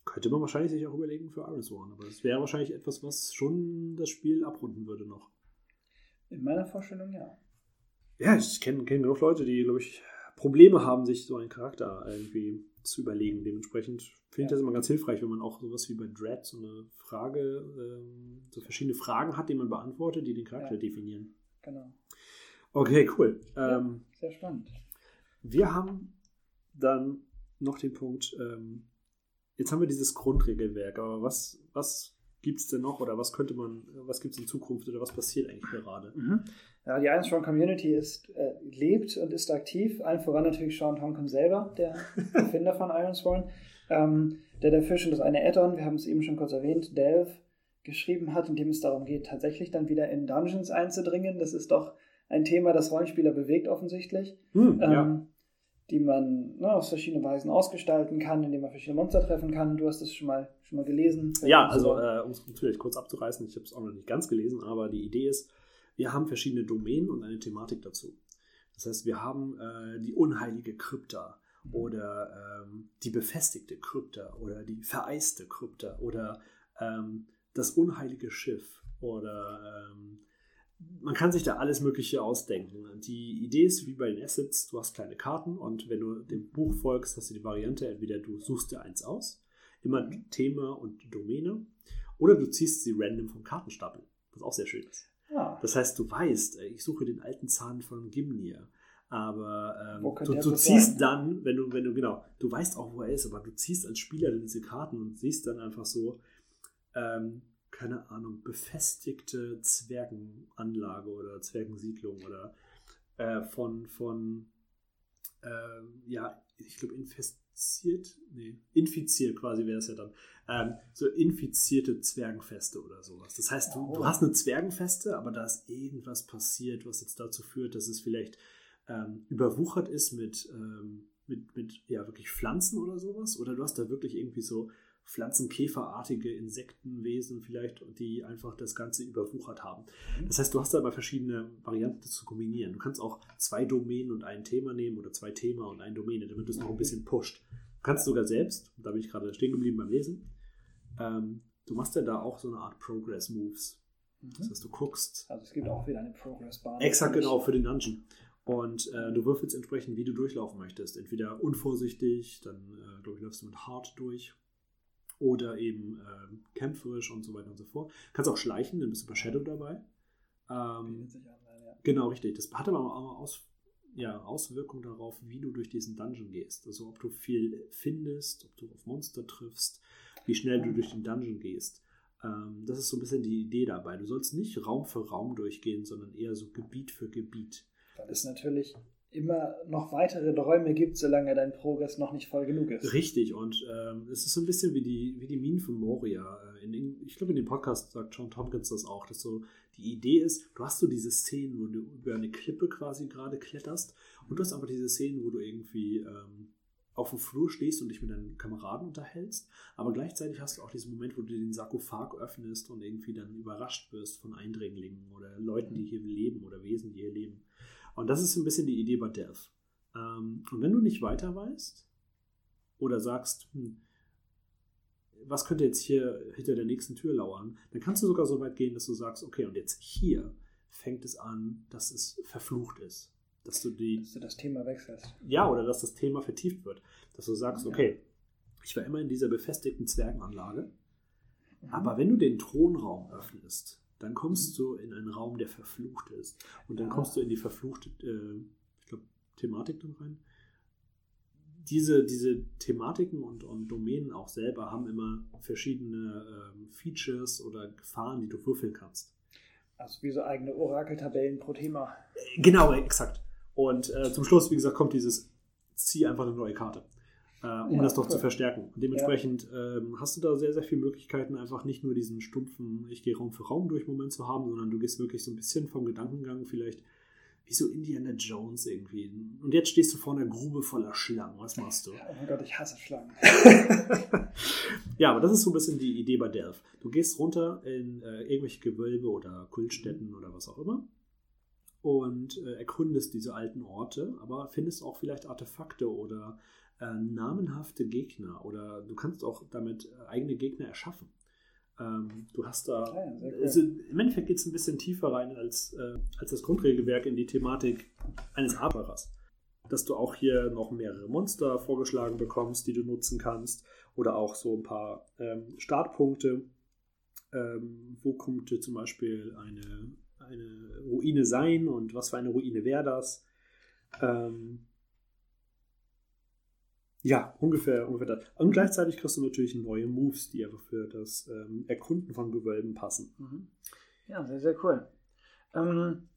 Könnte man wahrscheinlich sich auch überlegen für Iris One, aber das wäre wahrscheinlich etwas, was schon das Spiel abrunden würde noch. In meiner Vorstellung ja. Ja, ich kenne kenn genug Leute, die, glaube ich, Probleme haben, sich so einen Charakter irgendwie zu überlegen. Dementsprechend finde ich das immer ganz hilfreich, wenn man auch sowas wie bei Dread so eine Frage, ähm, so verschiedene Fragen hat, die man beantwortet, die den Charakter definieren. Genau. Okay, cool. Ähm, Sehr spannend. wir haben dann noch den Punkt, ähm, jetzt haben wir dieses Grundregelwerk, aber was, was gibt es denn noch oder was könnte man, was gibt es in Zukunft oder was passiert eigentlich gerade? Mhm. Ja, die Iron Strong Community ist, äh, lebt und ist aktiv. Allen voran natürlich Sean Tonkin selber, der Erfinder von Ironsworn, ähm, der der schon das eine Add-on, wir haben es eben schon kurz erwähnt, Delve geschrieben hat, in dem es darum geht, tatsächlich dann wieder in Dungeons einzudringen. Das ist doch ein Thema, das Rollenspieler bewegt offensichtlich, Hm, ähm, ja. die man ne, auf verschiedene Weisen ausgestalten kann, indem man verschiedene Monster treffen kann. Du hast es schon mal, schon mal gelesen. Ja, also äh, um es vielleicht kurz abzureißen, ich habe es auch noch nicht ganz gelesen, aber die Idee ist, wir haben verschiedene Domänen und eine Thematik dazu. Das heißt, wir haben äh, die unheilige Krypta oder ähm, die befestigte Krypta oder die vereiste Krypta oder ähm, das unheilige Schiff oder ähm, man kann sich da alles Mögliche ausdenken. Die Idee ist wie bei den Assets, du hast kleine Karten und wenn du dem Buch folgst, hast du die Variante, entweder du suchst dir eins aus, immer Thema und Domäne, oder du ziehst sie random vom Kartenstapel, was auch sehr schön ist. Ja, Das heißt, du weißt, äh, ich suche den alten Zahn von Gimnir, aber ähm, du, du ziehst sein? dann, wenn du, wenn du, genau, du weißt auch, wo er ist, aber du ziehst als Spieler dann diese Karten und siehst dann einfach so, ähm, keine Ahnung, befestigte Zwergenanlage oder Zwergensiedlung oder äh, von, von ähm, ja, ich glaube, infiziert, nee, infiziert quasi wäre es ja dann, ähm, so infizierte Zwergenfeste oder sowas. Das heißt, du, du Oh. hast eine Zwergenfeste, aber da ist irgendwas passiert, was jetzt dazu führt, dass es vielleicht ähm, überwuchert ist mit, ähm, mit, mit, ja, wirklich Pflanzen oder sowas. Oder du hast da wirklich irgendwie so Pflanzenkäferartige Insektenwesen vielleicht, die einfach das Ganze überwuchert haben. Das heißt, du hast da immer verschiedene Varianten das zu kombinieren. Du kannst auch zwei Domänen und ein Thema nehmen oder zwei Thema und eine Domäne, damit du es noch ein bisschen pusht. Du kannst sogar selbst, da bin ich gerade stehen geblieben beim Lesen, ähm, du machst ja da auch so eine Art Progress-Moves. Das Mhm. heißt, du guckst Also es gibt auch wieder eine Progress-Bar. exakt genau für den Dungeon. Und äh, du würfelst entsprechend, wie du durchlaufen möchtest. Entweder unvorsichtig, dann äh, glaube ich, läufst du mit Hard durch. Oder eben ähm, kämpferisch und so weiter und so fort. Kannst auch schleichen, dann bist du bei Shadow dabei. Ähm, sich an, ja. Genau, richtig. Das hat aber auch aus, ja, Auswirkungen darauf, wie du durch diesen Dungeon gehst. Also ob du viel findest, ob du auf Monster triffst, wie schnell du durch den Dungeon gehst. Ähm, das ist so ein bisschen die Idee dabei. Du sollst nicht Raum für Raum durchgehen, sondern eher so Gebiet für Gebiet. Weil es natürlich immer noch weitere Räume gibt, solange dein Progress noch nicht voll genug ist. Richtig, und ähm, es ist so ein bisschen wie die, wie die Minen von Moria. Äh, In, in, ich glaube, in dem Podcast sagt John Tompkins das auch, dass so die Idee ist, du hast so diese Szenen, wo du über eine Klippe quasi gerade kletterst und du hast aber diese Szenen, wo du irgendwie ähm, auf dem Flur stehst und dich mit deinen Kameraden unterhältst, aber gleichzeitig hast du auch diesen Moment, wo du den Sarkophag öffnest und irgendwie dann überrascht wirst von Eindringlingen oder Leuten, die hier leben oder Wesen, die hier leben. Und das ist so ein bisschen die Idee bei Delph. Ähm, und wenn du nicht weiter weißt oder sagst, hm, was könnte jetzt hier hinter der nächsten Tür lauern, dann kannst du sogar so weit gehen, dass du sagst, okay, und jetzt hier fängt es an, dass es verflucht ist. Dass du die, Dass du das Thema wechselst. ja, oder dass das Thema vertieft wird. Dass du sagst, Ja. okay, ich war immer in dieser befestigten Zwergenanlage, Mhm. aber wenn du den Thronraum öffnest, dann kommst du in einen Raum, der verflucht ist. Und dann Ah. kommst du in die verfluchte, äh, ich glaube, Thematik dann rein. diese, diese Thematiken und, und Domänen auch selber haben immer verschiedene ähm, Features oder Gefahren, die du würfeln kannst. Also wie so eigene Orakeltabellen pro Thema. Genau, exakt. Und äh, zum Schluss, wie gesagt, kommt dieses zieh einfach eine neue Karte, äh, um ja, das noch cool. zu verstärken. Und dementsprechend ja. ähm, hast du da sehr, sehr viele Möglichkeiten, einfach nicht nur diesen stumpfen, ich gehe Raum für Raum durch Moment zu haben, sondern du gehst wirklich so ein bisschen vom Gedankengang vielleicht wie so Indiana Jones irgendwie. Und jetzt stehst du vor einer Grube voller Schlangen. Was machst du? Oh mein Gott, ich hasse Schlangen. ja, aber das ist so ein bisschen die Idee bei Delph. Du gehst runter in äh, irgendwelche Gewölbe oder Kultstätten oder was auch immer und äh, erkundest diese alten Orte, aber findest auch vielleicht Artefakte oder äh, namenhafte Gegner oder du kannst auch damit äh, eigene Gegner erschaffen. Ähm, du hast da, ja, cool. also im Endeffekt geht es ein bisschen tiefer rein als, äh, als das Grundregelwerk in die Thematik eines Aberers. Dass du auch hier noch mehrere Monster vorgeschlagen bekommst, die du nutzen kannst oder auch so ein paar ähm, Startpunkte. Ähm, wo kommt zum Beispiel eine eine Ruine sein und was für eine Ruine wäre das? Ähm, ja, ungefähr, ungefähr das. Und gleichzeitig kriegst du natürlich neue Moves, die einfach für das ähm, Erkunden von Gewölben passen. Mhm. Ja, sehr, sehr cool. Ähm,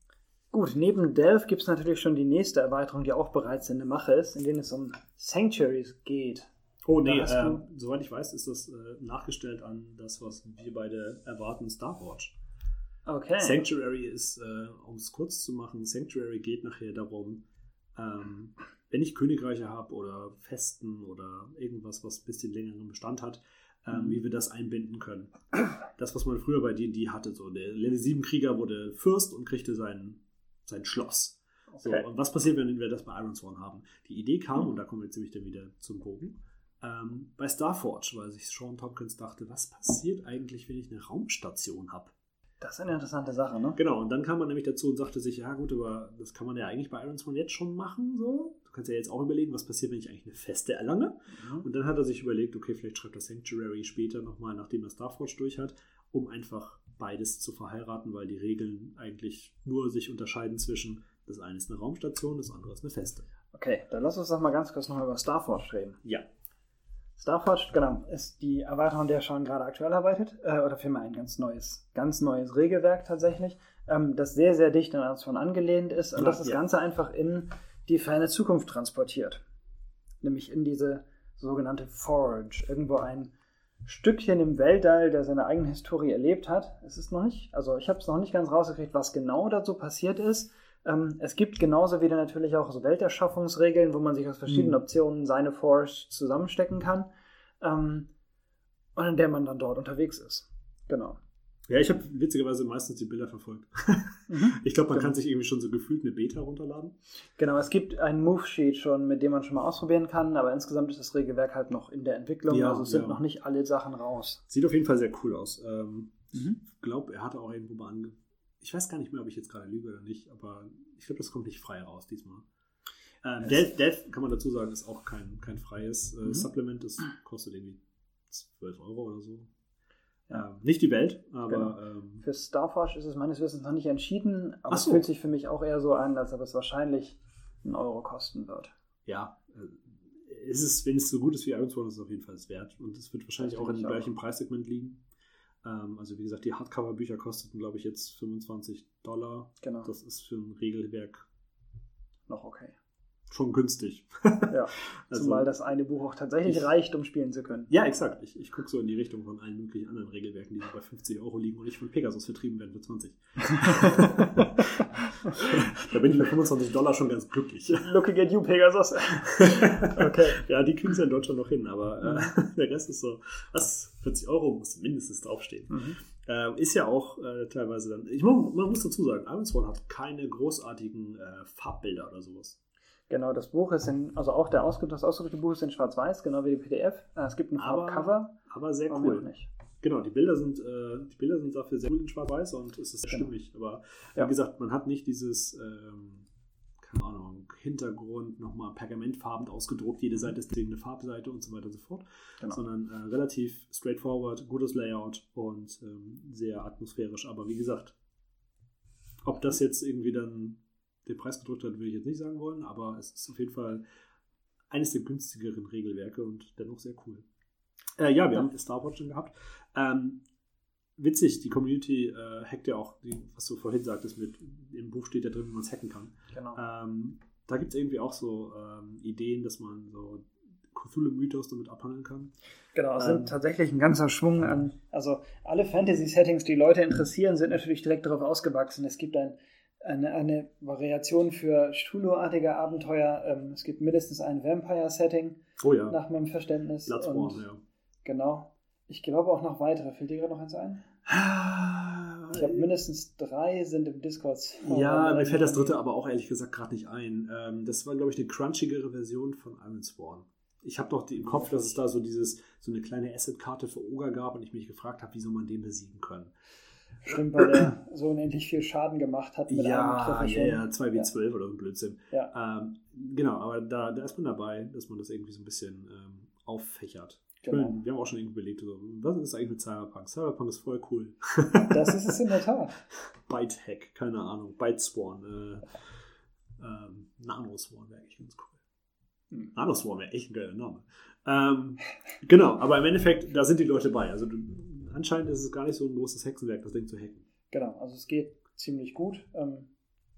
gut, neben Delph gibt es natürlich schon die nächste Erweiterung, die auch bereits in der Mache ist, in denen es um Sanctuaries geht. Oh nee, äh, soweit ich weiß, ist das äh, nachgestellt an das, was wir beide erwarten, Star Wars. Okay. Sanctuary ist, äh, um es kurz zu machen, Sanctuary geht nachher darum, ähm, wenn ich Königreiche habe oder Festen oder irgendwas, was ein bisschen längeren Bestand hat, ähm, mhm. wie wir das einbinden können. Das, was man früher bei D&D hatte, so der Level 7 Krieger wurde Fürst und kriegte sein, sein Schloss. Okay. So, und was passiert, wenn wir das bei Ironsworn haben? Die Idee kam, mhm. und da kommen wir jetzt nämlich dann wieder zum Bogen, ähm, bei Starforge, weil sich Sean Tompkins dachte, was passiert eigentlich, wenn ich eine Raumstation habe? Das ist eine interessante Sache, ne? Genau, und dann kam man nämlich dazu und sagte sich, ja gut, aber das kann man ja eigentlich bei Ironsman jetzt schon machen, so. Du kannst ja jetzt auch überlegen, was passiert, wenn ich eigentlich eine Feste erlange. Mhm. Und dann hat er sich überlegt, okay, vielleicht schreibt er Sanctuary später nochmal, nachdem er Starforge durch hat, um einfach beides zu verheiraten, weil die Regeln eigentlich nur sich unterscheiden zwischen, das eine ist eine Raumstation, das andere ist eine Feste. Okay, dann lass uns doch mal ganz kurz nochmal über Starforge reden. Ja. Starforge, genau, ist die Erweiterung, der schon gerade aktuell arbeitet, äh, oder vielmehr ein ganz neues, ganz neues Regelwerk tatsächlich, ähm, das sehr, sehr dicht an von angelehnt ist und ja, das das ja. Ganze einfach in die ferne Zukunft transportiert. Nämlich in diese sogenannte Forge. Irgendwo ein Stückchen im Weltall, der seine eigene Historie erlebt hat. Es ist noch nicht, also ich habe es noch nicht ganz rausgekriegt, was genau dazu passiert ist. Ähm, es gibt genauso wieder natürlich auch so Welterschaffungsregeln, wo man sich aus verschiedenen mhm. Optionen seine Force zusammenstecken kann ähm, und in der man dann dort unterwegs ist. Genau. Ja, ich habe witzigerweise meistens die Bilder verfolgt. Mhm. Ich glaube, man genau. kann sich irgendwie schon so gefühlt eine Beta runterladen. Genau, es gibt ein Move-Sheet schon, mit dem man schon mal ausprobieren kann, aber insgesamt ist das Regelwerk halt noch in der Entwicklung, ja, also es sind ja. noch nicht alle Sachen raus. Sieht auf jeden Fall sehr cool aus. Ähm, mhm. Ich glaube, er hatte auch irgendwo mal ange ich weiß gar nicht mehr, ob ich jetzt gerade lüge oder nicht, aber ich glaube, das kommt nicht frei raus diesmal. Ähm, Death, Death, kann man dazu sagen, ist auch kein, kein freies äh, mhm. Supplement. Das kostet irgendwie 12 Euro oder so. Ja. Ähm, nicht die Welt, aber. Genau. Ähm, für Starforge ist es meines Wissens noch nicht entschieden, aber so. es fühlt sich für mich auch eher so an, als ob es wahrscheinlich einen Euro kosten wird. Ja, äh, ist es, wenn es so gut ist wie Sword, ist es auf jeden Fall wert. Und es wird wahrscheinlich auch in dem gleichen Preissegment liegen. Ähm, also wie gesagt, die Hardcover-Bücher kosteten, glaube ich, jetzt 25 Dollar. Genau. Das ist für ein Regelwerk noch okay. Schon günstig. ja, also, zumal das eine Buch auch tatsächlich ich, reicht, um spielen zu können. Ja, exakt. Ich, ich gucke so in die Richtung von allen möglichen anderen Regelwerken, die so bei 50 Euro liegen und nicht von Pegasus vertrieben werden für 20. da bin ich mit 25 Dollar schon ganz glücklich. Looking at you, Pegasus. okay. Ja, die kriegen es ja in Deutschland noch hin, aber äh, mhm. der Rest ist so, was, 40 Euro muss mindestens draufstehen. Mhm. Äh, ist ja auch äh, teilweise dann, ich, man, man muss dazu sagen, Iron hat keine großartigen äh, Farbbilder oder sowas. Genau, das Buch ist in, also auch der ausgedruckte, das ausgedruckte Buch ist in schwarz-weiß, genau wie die PDF. Äh, es gibt ein Farbcover. Aber sehr cool. Nicht. Genau, die Bilder sind, äh, die Bilder sind dafür sehr cool in schwarz-weiß und es ist genau. stimmig. Aber wie ja. gesagt, man hat nicht dieses, ähm, keine Ahnung, Hintergrund nochmal pergamentfarben ausgedruckt, jede Seite ist eine Farbseite und so weiter und so fort, genau. sondern äh, relativ straightforward, gutes Layout und ähm, sehr atmosphärisch. Aber wie gesagt, ob das jetzt irgendwie dann den Preis gedrückt hat, will ich jetzt nicht sagen wollen, aber es ist auf jeden Fall eines der günstigeren Regelwerke und dennoch sehr cool. Äh, ja, wir ja. haben Star Wars schon gehabt. Ähm, witzig, die Community äh, hackt ja auch, was du vorhin sagtest, mit im Buch steht ja drin, wie man es hacken kann. Genau. Ähm, da gibt es irgendwie auch so ähm, Ideen, dass man so Cthulhu-Mythos damit abhandeln kann. Genau, es ähm, sind tatsächlich ein ganzer Schwung an, also alle Fantasy-Settings, die Leute interessieren, sind natürlich direkt darauf ausgewachsen. Es gibt ein, eine, eine Variation für Cthulhu-artige Abenteuer. Ähm, es gibt mindestens ein Vampire-Setting, oh ja. nach meinem Verständnis. Bloodborne, ja. Genau. Ich glaube auch noch weitere. Fällt dir gerade noch eins ein? Ich glaube, mindestens drei sind im Discord. Ja, mir fällt das dritte aber auch ehrlich gesagt gerade nicht ein. Ähm, das war, glaube ich, eine crunchigere Version von Iron Spawn. Ich habe doch im Kopf, dass es da so dieses, so eine kleine Asset-Karte für Ogre gab und ich mich gefragt habe, wie soll man den besiegen können. Stimmt, weil der so unendlich viel Schaden gemacht hat mit ja, einem Ja, ja, 2W12 ja. oder so ein Blödsinn. Ja. Ähm, genau, aber da, da ist man dabei, dass man das irgendwie so ein bisschen ähm, auffächert. Genau. wir haben auch schon irgendwie überlegt, so, was ist eigentlich mit Cyberpunk? Cyberpunk ist voll cool. das ist es in der Tat. Byte-Hack, keine Ahnung. Byte-Swarm. Äh, ähm, Nano-Swarm wäre eigentlich ganz cool. Hm. Nano-Swarm wäre echt ein geiler Name. Ähm, genau, aber im Endeffekt, da sind die Leute bei. Also du, anscheinend ist es gar nicht so ein großes Hexenwerk, das Ding zu hacken. Genau, also es geht ziemlich gut. Ähm,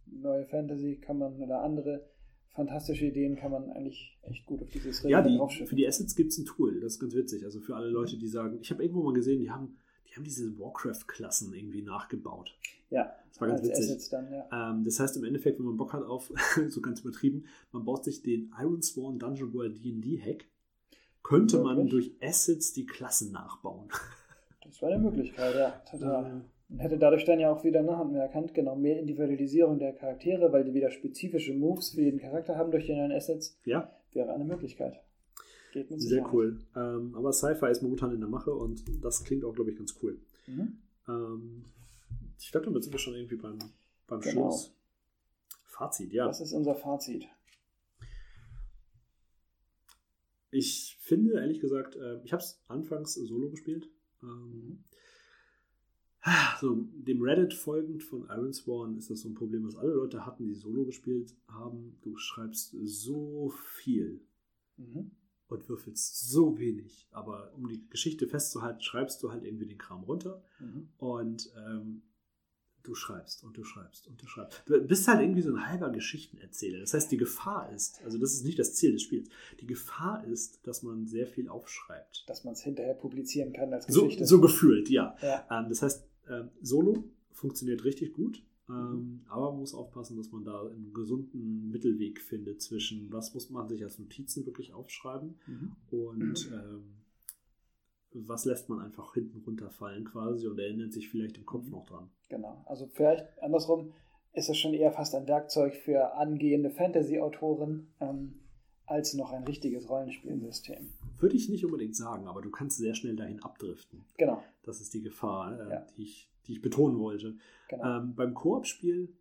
neue Fantasy kann man oder andere fantastische Ideen kann man eigentlich echt gut auf dieses Regeln Ja, die, für die Assets gibt es ein Tool, das ist ganz witzig. Also für alle Leute, die sagen, ich habe irgendwo mal gesehen, die haben, die haben diese Warcraft-Klassen irgendwie nachgebaut. Ja, das war ganz witzig. Dann, ja. ähm, das heißt im Endeffekt, wenn man Bock hat auf, so ganz übertrieben, man baut sich den Iron Sworn Dungeon World D&D-Hack, könnte Wirklich? man durch Assets die Klassen nachbauen. Das war eine Möglichkeit, ja, total. Ähm, und hätte dadurch dann ja auch wieder, ne, haben wir erkannt, genau, mehr Individualisierung der Charaktere, weil die wieder spezifische Moves für jeden Charakter haben durch die neuen Assets. Ja. Wäre eine Möglichkeit. Geht mit Sehr cool. Ähm, aber Sci-Fi ist momentan in der Mache und das klingt auch, glaube ich, ganz cool. Mhm. Ähm, ich glaube, damit sind wir schon irgendwie beim, beim genau. Schluss. Fazit, ja. Was ist unser Fazit? Ich finde, ehrlich gesagt, äh, ich habe es anfangs solo gespielt. Ähm, mhm. So, dem Reddit folgend von Iron Spawn ist das so ein Problem, was alle Leute hatten, die Solo gespielt haben. Du schreibst so viel mhm. und würfelst so wenig. Aber um die Geschichte festzuhalten, schreibst du halt irgendwie den Kram runter mhm. und ähm, du schreibst und du schreibst und du schreibst. Du bist halt irgendwie so ein halber Geschichtenerzähler. Das heißt, die Gefahr ist, also das ist nicht das Ziel des Spiels, die Gefahr ist, dass man sehr viel aufschreibt. Dass man es hinterher publizieren kann als Geschichte. So, so gefühlt, ja. ja. Ähm, das heißt, ähm, Solo funktioniert richtig gut, ähm, aber man muss aufpassen, dass man da einen gesunden Mittelweg findet zwischen, was muss man sich als Notizen wirklich aufschreiben mhm. und ähm, was lässt man einfach hinten runterfallen quasi und erinnert sich vielleicht im Kopf mhm. noch dran. Genau, also vielleicht andersrum ist es schon eher fast ein Werkzeug für angehende Fantasy-Autoren ähm, als noch ein richtiges Rollenspielsystem. Würde ich nicht unbedingt sagen, aber du kannst sehr schnell dahin abdriften. Genau. Das ist die Gefahr, äh, ja. die, ich, die ich betonen wollte. Genau. Ähm, beim Koop-Spiel,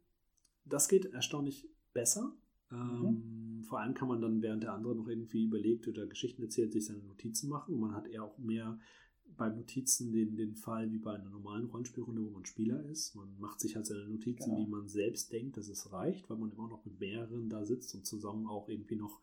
das geht erstaunlich besser. Ähm, mhm. Vor allem kann man dann, während der andere noch irgendwie überlegt oder Geschichten erzählt, sich seine Notizen machen. Und man hat eher auch mehr bei Notizen den, den Fall wie bei einer normalen Rollenspielrunde, wo man Spieler ist. Man macht sich halt seine Notizen, genau. wie man selbst denkt, dass es reicht, weil man immer noch mit mehreren da sitzt und zusammen auch irgendwie noch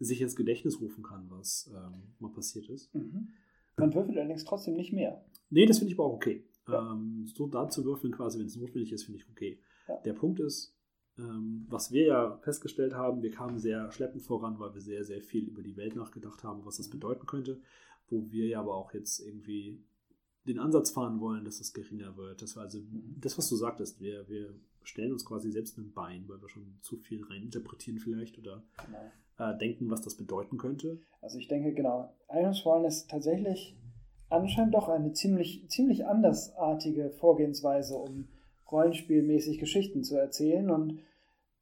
sich ins Gedächtnis rufen kann, was ähm, mal passiert ist. Mhm. Man würfelt allerdings trotzdem nicht mehr. Nee, das finde ich aber auch okay. Ja. Ähm, so da zu würfeln, quasi, wenn es notwendig ist, finde ich okay. Ja. Der Punkt ist, ähm, was wir ja festgestellt haben, wir kamen sehr schleppend voran, weil wir sehr, sehr viel über die Welt nachgedacht haben, was das mhm. bedeuten könnte. Wo wir ja aber auch jetzt irgendwie den Ansatz fahren wollen, dass es geringer wird. Das war also mhm. das, was du sagtest. Wir, wir stellen uns quasi selbst ein Bein, weil wir schon zu viel reininterpretieren vielleicht oder genau äh, denken, was das bedeuten könnte? Also ich denke, genau, Iron Swan ist tatsächlich anscheinend doch eine ziemlich, ziemlich andersartige Vorgehensweise, um rollenspielmäßig Geschichten zu erzählen und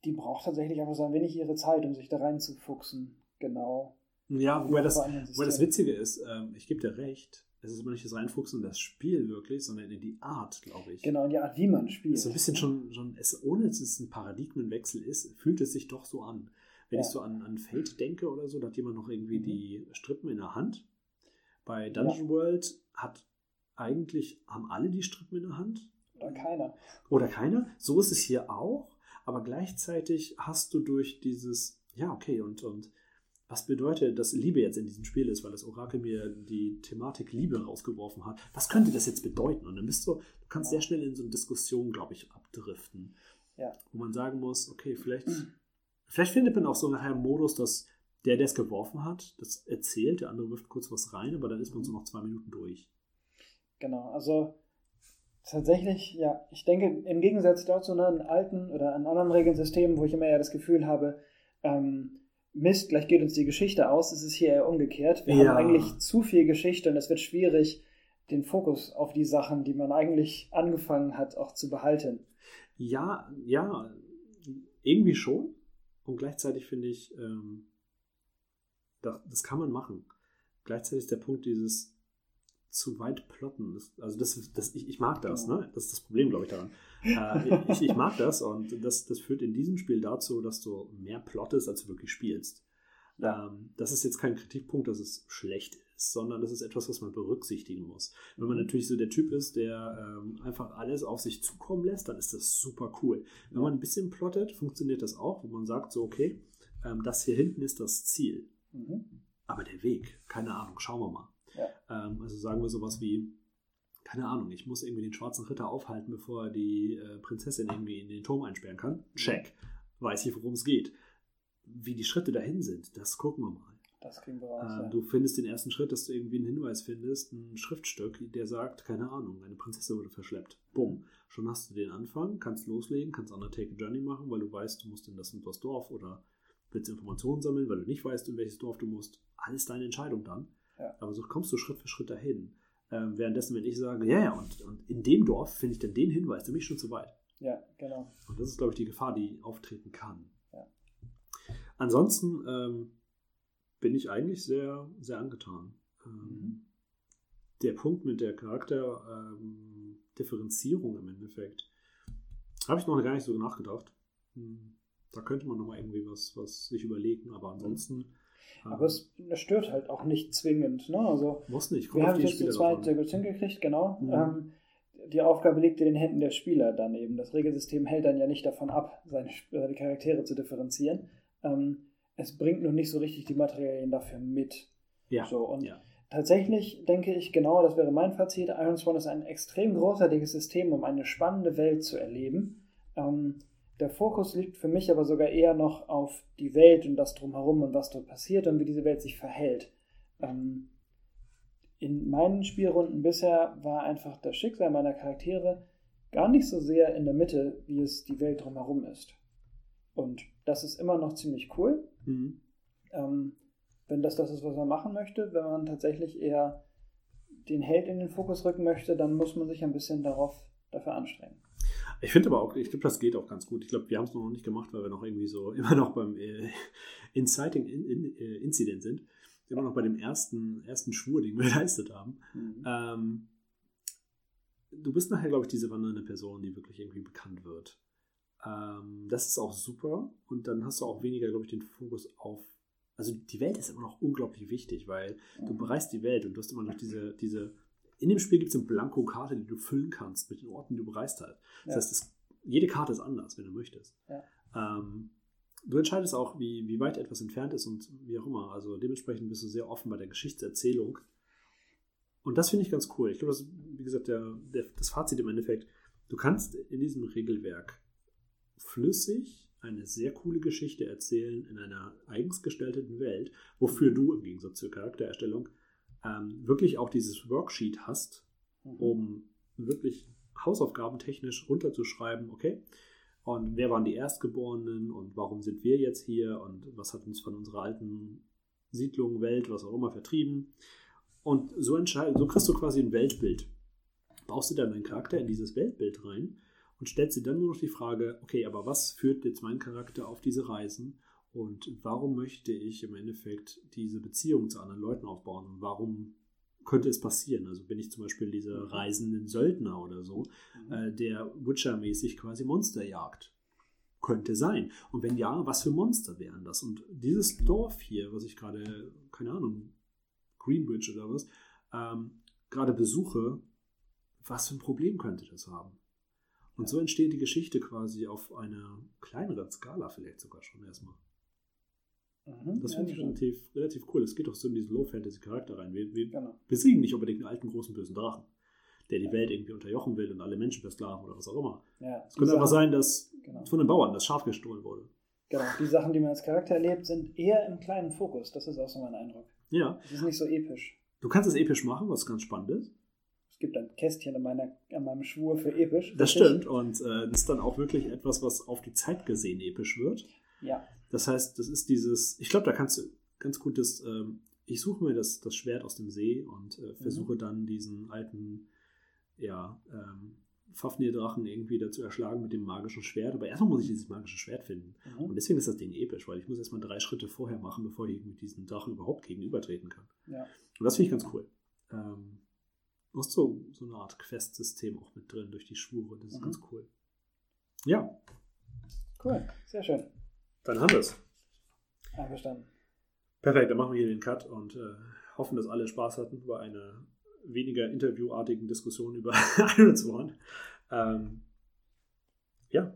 die braucht tatsächlich einfach so ein wenig ihre Zeit, um sich da reinzufuchsen. Genau. Ja, wobei das, wobei das Witzige ist, äh, ich gebe dir recht, es ist aber nicht das Reinfuchsen in das Spiel wirklich, sondern in die Art, glaube ich. Genau, in die Art, wie man spielt. So ein bisschen schon, schon es, ohne dass es ein Paradigmenwechsel ist, fühlt es sich doch so an. Wenn ja. ich so an, an Fate denke oder so, da hat jemand noch irgendwie mhm. die Strippen in der Hand. Bei Dungeon ja. World hat eigentlich, haben alle die Strippen in der Hand. Oder keiner. Oder keiner. So ist es hier auch. Aber gleichzeitig hast du durch dieses, ja, okay, und, und was bedeutet, dass Liebe jetzt in diesem Spiel ist, weil das Orakel mir die Thematik Liebe rausgeworfen hat. Was könnte das jetzt bedeuten? Und dann bist du, du kannst sehr schnell in so eine Diskussion, glaube ich, abdriften. Ja. Wo man sagen muss, okay, vielleicht, vielleicht findet man auch so nachher einen Modus, dass der, der es geworfen hat, das erzählt, der andere wirft kurz was rein, aber dann ist man so noch zwei Minuten durch. Genau, also tatsächlich, ja, ich denke, im Gegensatz dazu ne, in alten oder in anderen Regelsystemen, wo ich immer ja das Gefühl habe, ähm, Mist, gleich geht uns die Geschichte aus, ist es hier eher umgekehrt. Wir Ja. haben eigentlich zu viel Geschichte und es wird schwierig, den Fokus auf die Sachen, die man eigentlich angefangen hat, auch zu behalten. Ja, ja, irgendwie schon. Und gleichzeitig finde ich, ähm, das, das kann man machen. Gleichzeitig ist der Punkt dieses zu weit plotten. Das, also das, das, ich, ich mag das, ne? Das ist das Problem, glaube ich, daran. Äh, ich, ich mag das und das, das führt in diesem Spiel dazu, dass du mehr plottest, als du wirklich spielst. Ähm, das ist jetzt kein Kritikpunkt, dass es schlecht ist, sondern das ist etwas, was man berücksichtigen muss. Wenn man natürlich so der Typ ist, der ähm, einfach alles auf sich zukommen lässt, dann ist das super cool. Wenn man ein bisschen plottet, funktioniert das auch, wo man sagt so, okay, ähm, das hier hinten ist das Ziel. Mhm. Aber der Weg, keine Ahnung, schauen wir mal. Ja. Ähm, also sagen wir sowas wie, keine Ahnung, ich muss irgendwie den schwarzen Ritter aufhalten, bevor er die äh, Prinzessin irgendwie in den Turm einsperren kann. Check. Weiß ich, worum es geht. Wie die Schritte dahin sind, das gucken wir mal. Das kriegen wir raus. Ähm, ja. Du findest den ersten Schritt, dass du irgendwie einen Hinweis findest, ein Schriftstück, der sagt, keine Ahnung, eine Prinzessin wurde verschleppt. Bumm. Schon hast du den Anfang, kannst loslegen, kannst Undertake a Journey machen, weil du weißt, du musst in das und das Dorf oder willst Informationen sammeln, weil du nicht weißt, in welches Dorf du musst. Alles deine Entscheidung dann. Ja. Aber so kommst du Schritt für Schritt dahin. Ähm, währenddessen, wenn ich sage, ja, ja, und, und in dem Dorf finde ich dann den Hinweis, dann bin ich schon zu weit. ja, genau. Und das ist, glaube ich, die Gefahr, die auftreten kann. Ja. Ansonsten ähm, bin ich eigentlich sehr, sehr angetan. Ähm, Mhm. Der Punkt mit der Charakterdifferenzierung im Endeffekt, habe ich noch gar nicht so nachgedacht. Hm, Da könnte man noch mal irgendwie was, was sich überlegen, aber ansonsten ähm, Aber es, stört halt auch nicht zwingend. Ne? Also, muss nicht. wir auf haben die jetzt zu Spieler zweit drauf sehr an. gut hingekriegt, genau. Mhm. Ähm, die Aufgabe liegt in den Händen der Spieler dann eben. Das Regelsystem hält dann ja nicht davon ab, seine, seine Charaktere zu differenzieren. Ähm, es bringt nur nicht so richtig die Materialien dafür mit. Ja, So, und ja. Tatsächlich denke ich, genau, das wäre mein Fazit. Iron Swan ist ein extrem großartiges System, um eine spannende Welt zu erleben. Ähm, der Fokus liegt für mich aber sogar eher noch auf die Welt und das drumherum und was dort passiert und wie diese Welt sich verhält. Ähm, in meinen Spielrunden bisher war einfach das Schicksal meiner Charaktere gar nicht so sehr in der Mitte, wie es die Welt drumherum ist. Und das ist immer noch ziemlich cool. Mhm. Ähm, wenn das das ist, was man machen möchte, wenn man tatsächlich eher den Held in den Fokus rücken möchte, dann muss man sich ein bisschen darauf dafür anstrengen. Ich finde aber auch, ich glaube, das geht auch ganz gut. Ich glaube, wir haben es noch nicht gemacht, weil wir noch irgendwie so immer noch beim äh, Inciting in, in, äh, Incident sind. Immer noch bei dem ersten, ersten Schwur, den wir geleistet haben. Ähm, du bist nachher, glaube ich, diese wandernde Person, die wirklich irgendwie bekannt wird. Ähm, das ist auch super. Und dann hast du auch weniger, glaube ich, den Fokus auf. Also die Welt ist immer noch unglaublich wichtig, weil du bereist die Welt und du hast immer noch diese, diese. In dem Spiel gibt es eine Blankokarte, die du füllen kannst mit den Orten, die du bereist hast. Das Ja. heißt, es, jede Karte ist anders, wenn du möchtest. Ja. Ähm, du entscheidest auch, wie, wie weit etwas entfernt ist und wie auch immer. Also dementsprechend bist du sehr offen bei der Geschichtserzählung. Und das finde ich ganz cool. Ich glaube, das ist, wie gesagt, der, der, das Fazit im Endeffekt. Du kannst in diesem Regelwerk flüssig eine sehr coole Geschichte erzählen in einer eigens gestalteten Welt, wofür du im Gegensatz zur Charaktererstellung ähm, wirklich auch dieses Worksheet hast, Mhm. um wirklich hausaufgabentechnisch runterzuschreiben, okay, und wer waren die Erstgeborenen und warum sind wir jetzt hier und was hat uns von unserer alten Siedlung, Welt, was auch immer vertrieben. Und so, entscheid- so kriegst du quasi ein Weltbild. Baust du dann deinen Charakter in dieses Weltbild rein und stellst dir dann nur noch die Frage, okay, aber was führt jetzt mein Charakter auf diese Reisen und warum möchte ich im Endeffekt diese Beziehung zu anderen Leuten aufbauen und warum könnte es passieren? Also bin ich zum Beispiel dieser reisenden Söldner oder so, äh, der Witcher-mäßig quasi Monster jagt. Könnte sein. Und wenn ja, was für Monster wären das? Und dieses Dorf hier, was ich gerade, keine Ahnung, Greenwich oder was, ähm, gerade besuche, was für ein Problem könnte das haben? Und so entsteht die Geschichte quasi auf einer kleineren Skala vielleicht sogar schon erstmal. Mhm, das finde ich relativ, relativ cool. Es geht auch so in diesen Low-Fantasy-Charakter rein. Wir, wir genau. besiegen nicht unbedingt einen alten, großen, bösen Drachen, der die ja. Welt irgendwie unterjochen will und alle Menschen versklaven oder was auch immer. Ja, es könnte einfach sein, dass genau. von den Bauern das Schaf gestohlen wurde. Genau, die Sachen, die man als Charakter erlebt, sind eher im kleinen Fokus. Das ist auch so mein Eindruck. Ja. Es ist nicht so episch. Du kannst es episch machen, was ganz spannend ist. Gibt ein Kästchen an, meiner, an meinem Schwur für episch. Das stimmt und äh, das ist dann auch wirklich etwas, was auf die Zeit gesehen episch wird. Ja. Das heißt, das ist dieses, ich glaube, da kannst du ganz gut das, ähm, ich suche mir das, das Schwert aus dem See und äh, versuche mhm. dann diesen alten, ja, ähm, Fafnir-Drachen irgendwie dazu erschlagen mit dem magischen Schwert. Aber erstmal muss ich dieses magische Schwert finden. Mhm. Und deswegen ist das Ding episch, weil ich muss erstmal drei Schritte vorher machen, bevor ich mit diesem Drachen überhaupt gegenübertreten kann. Ja. Und das finde ich ganz cool. Ähm, du hast so, so eine Art Quest-System auch mit drin durch die Schwure. Das ist mhm. ganz cool. Ja. Cool, sehr schön. Dann haben wir es. Einverstanden. Perfekt, dann machen wir hier den Cut und äh, hoffen, dass alle Spaß hatten bei einer weniger interviewartigen Diskussion über Iron Sworn. Ähm, ja.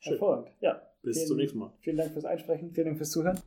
Schön. Hervorragend. Ja. Bis vielen, zum nächsten Mal. Vielen Dank fürs Einsprechen, vielen Dank fürs Zuhören.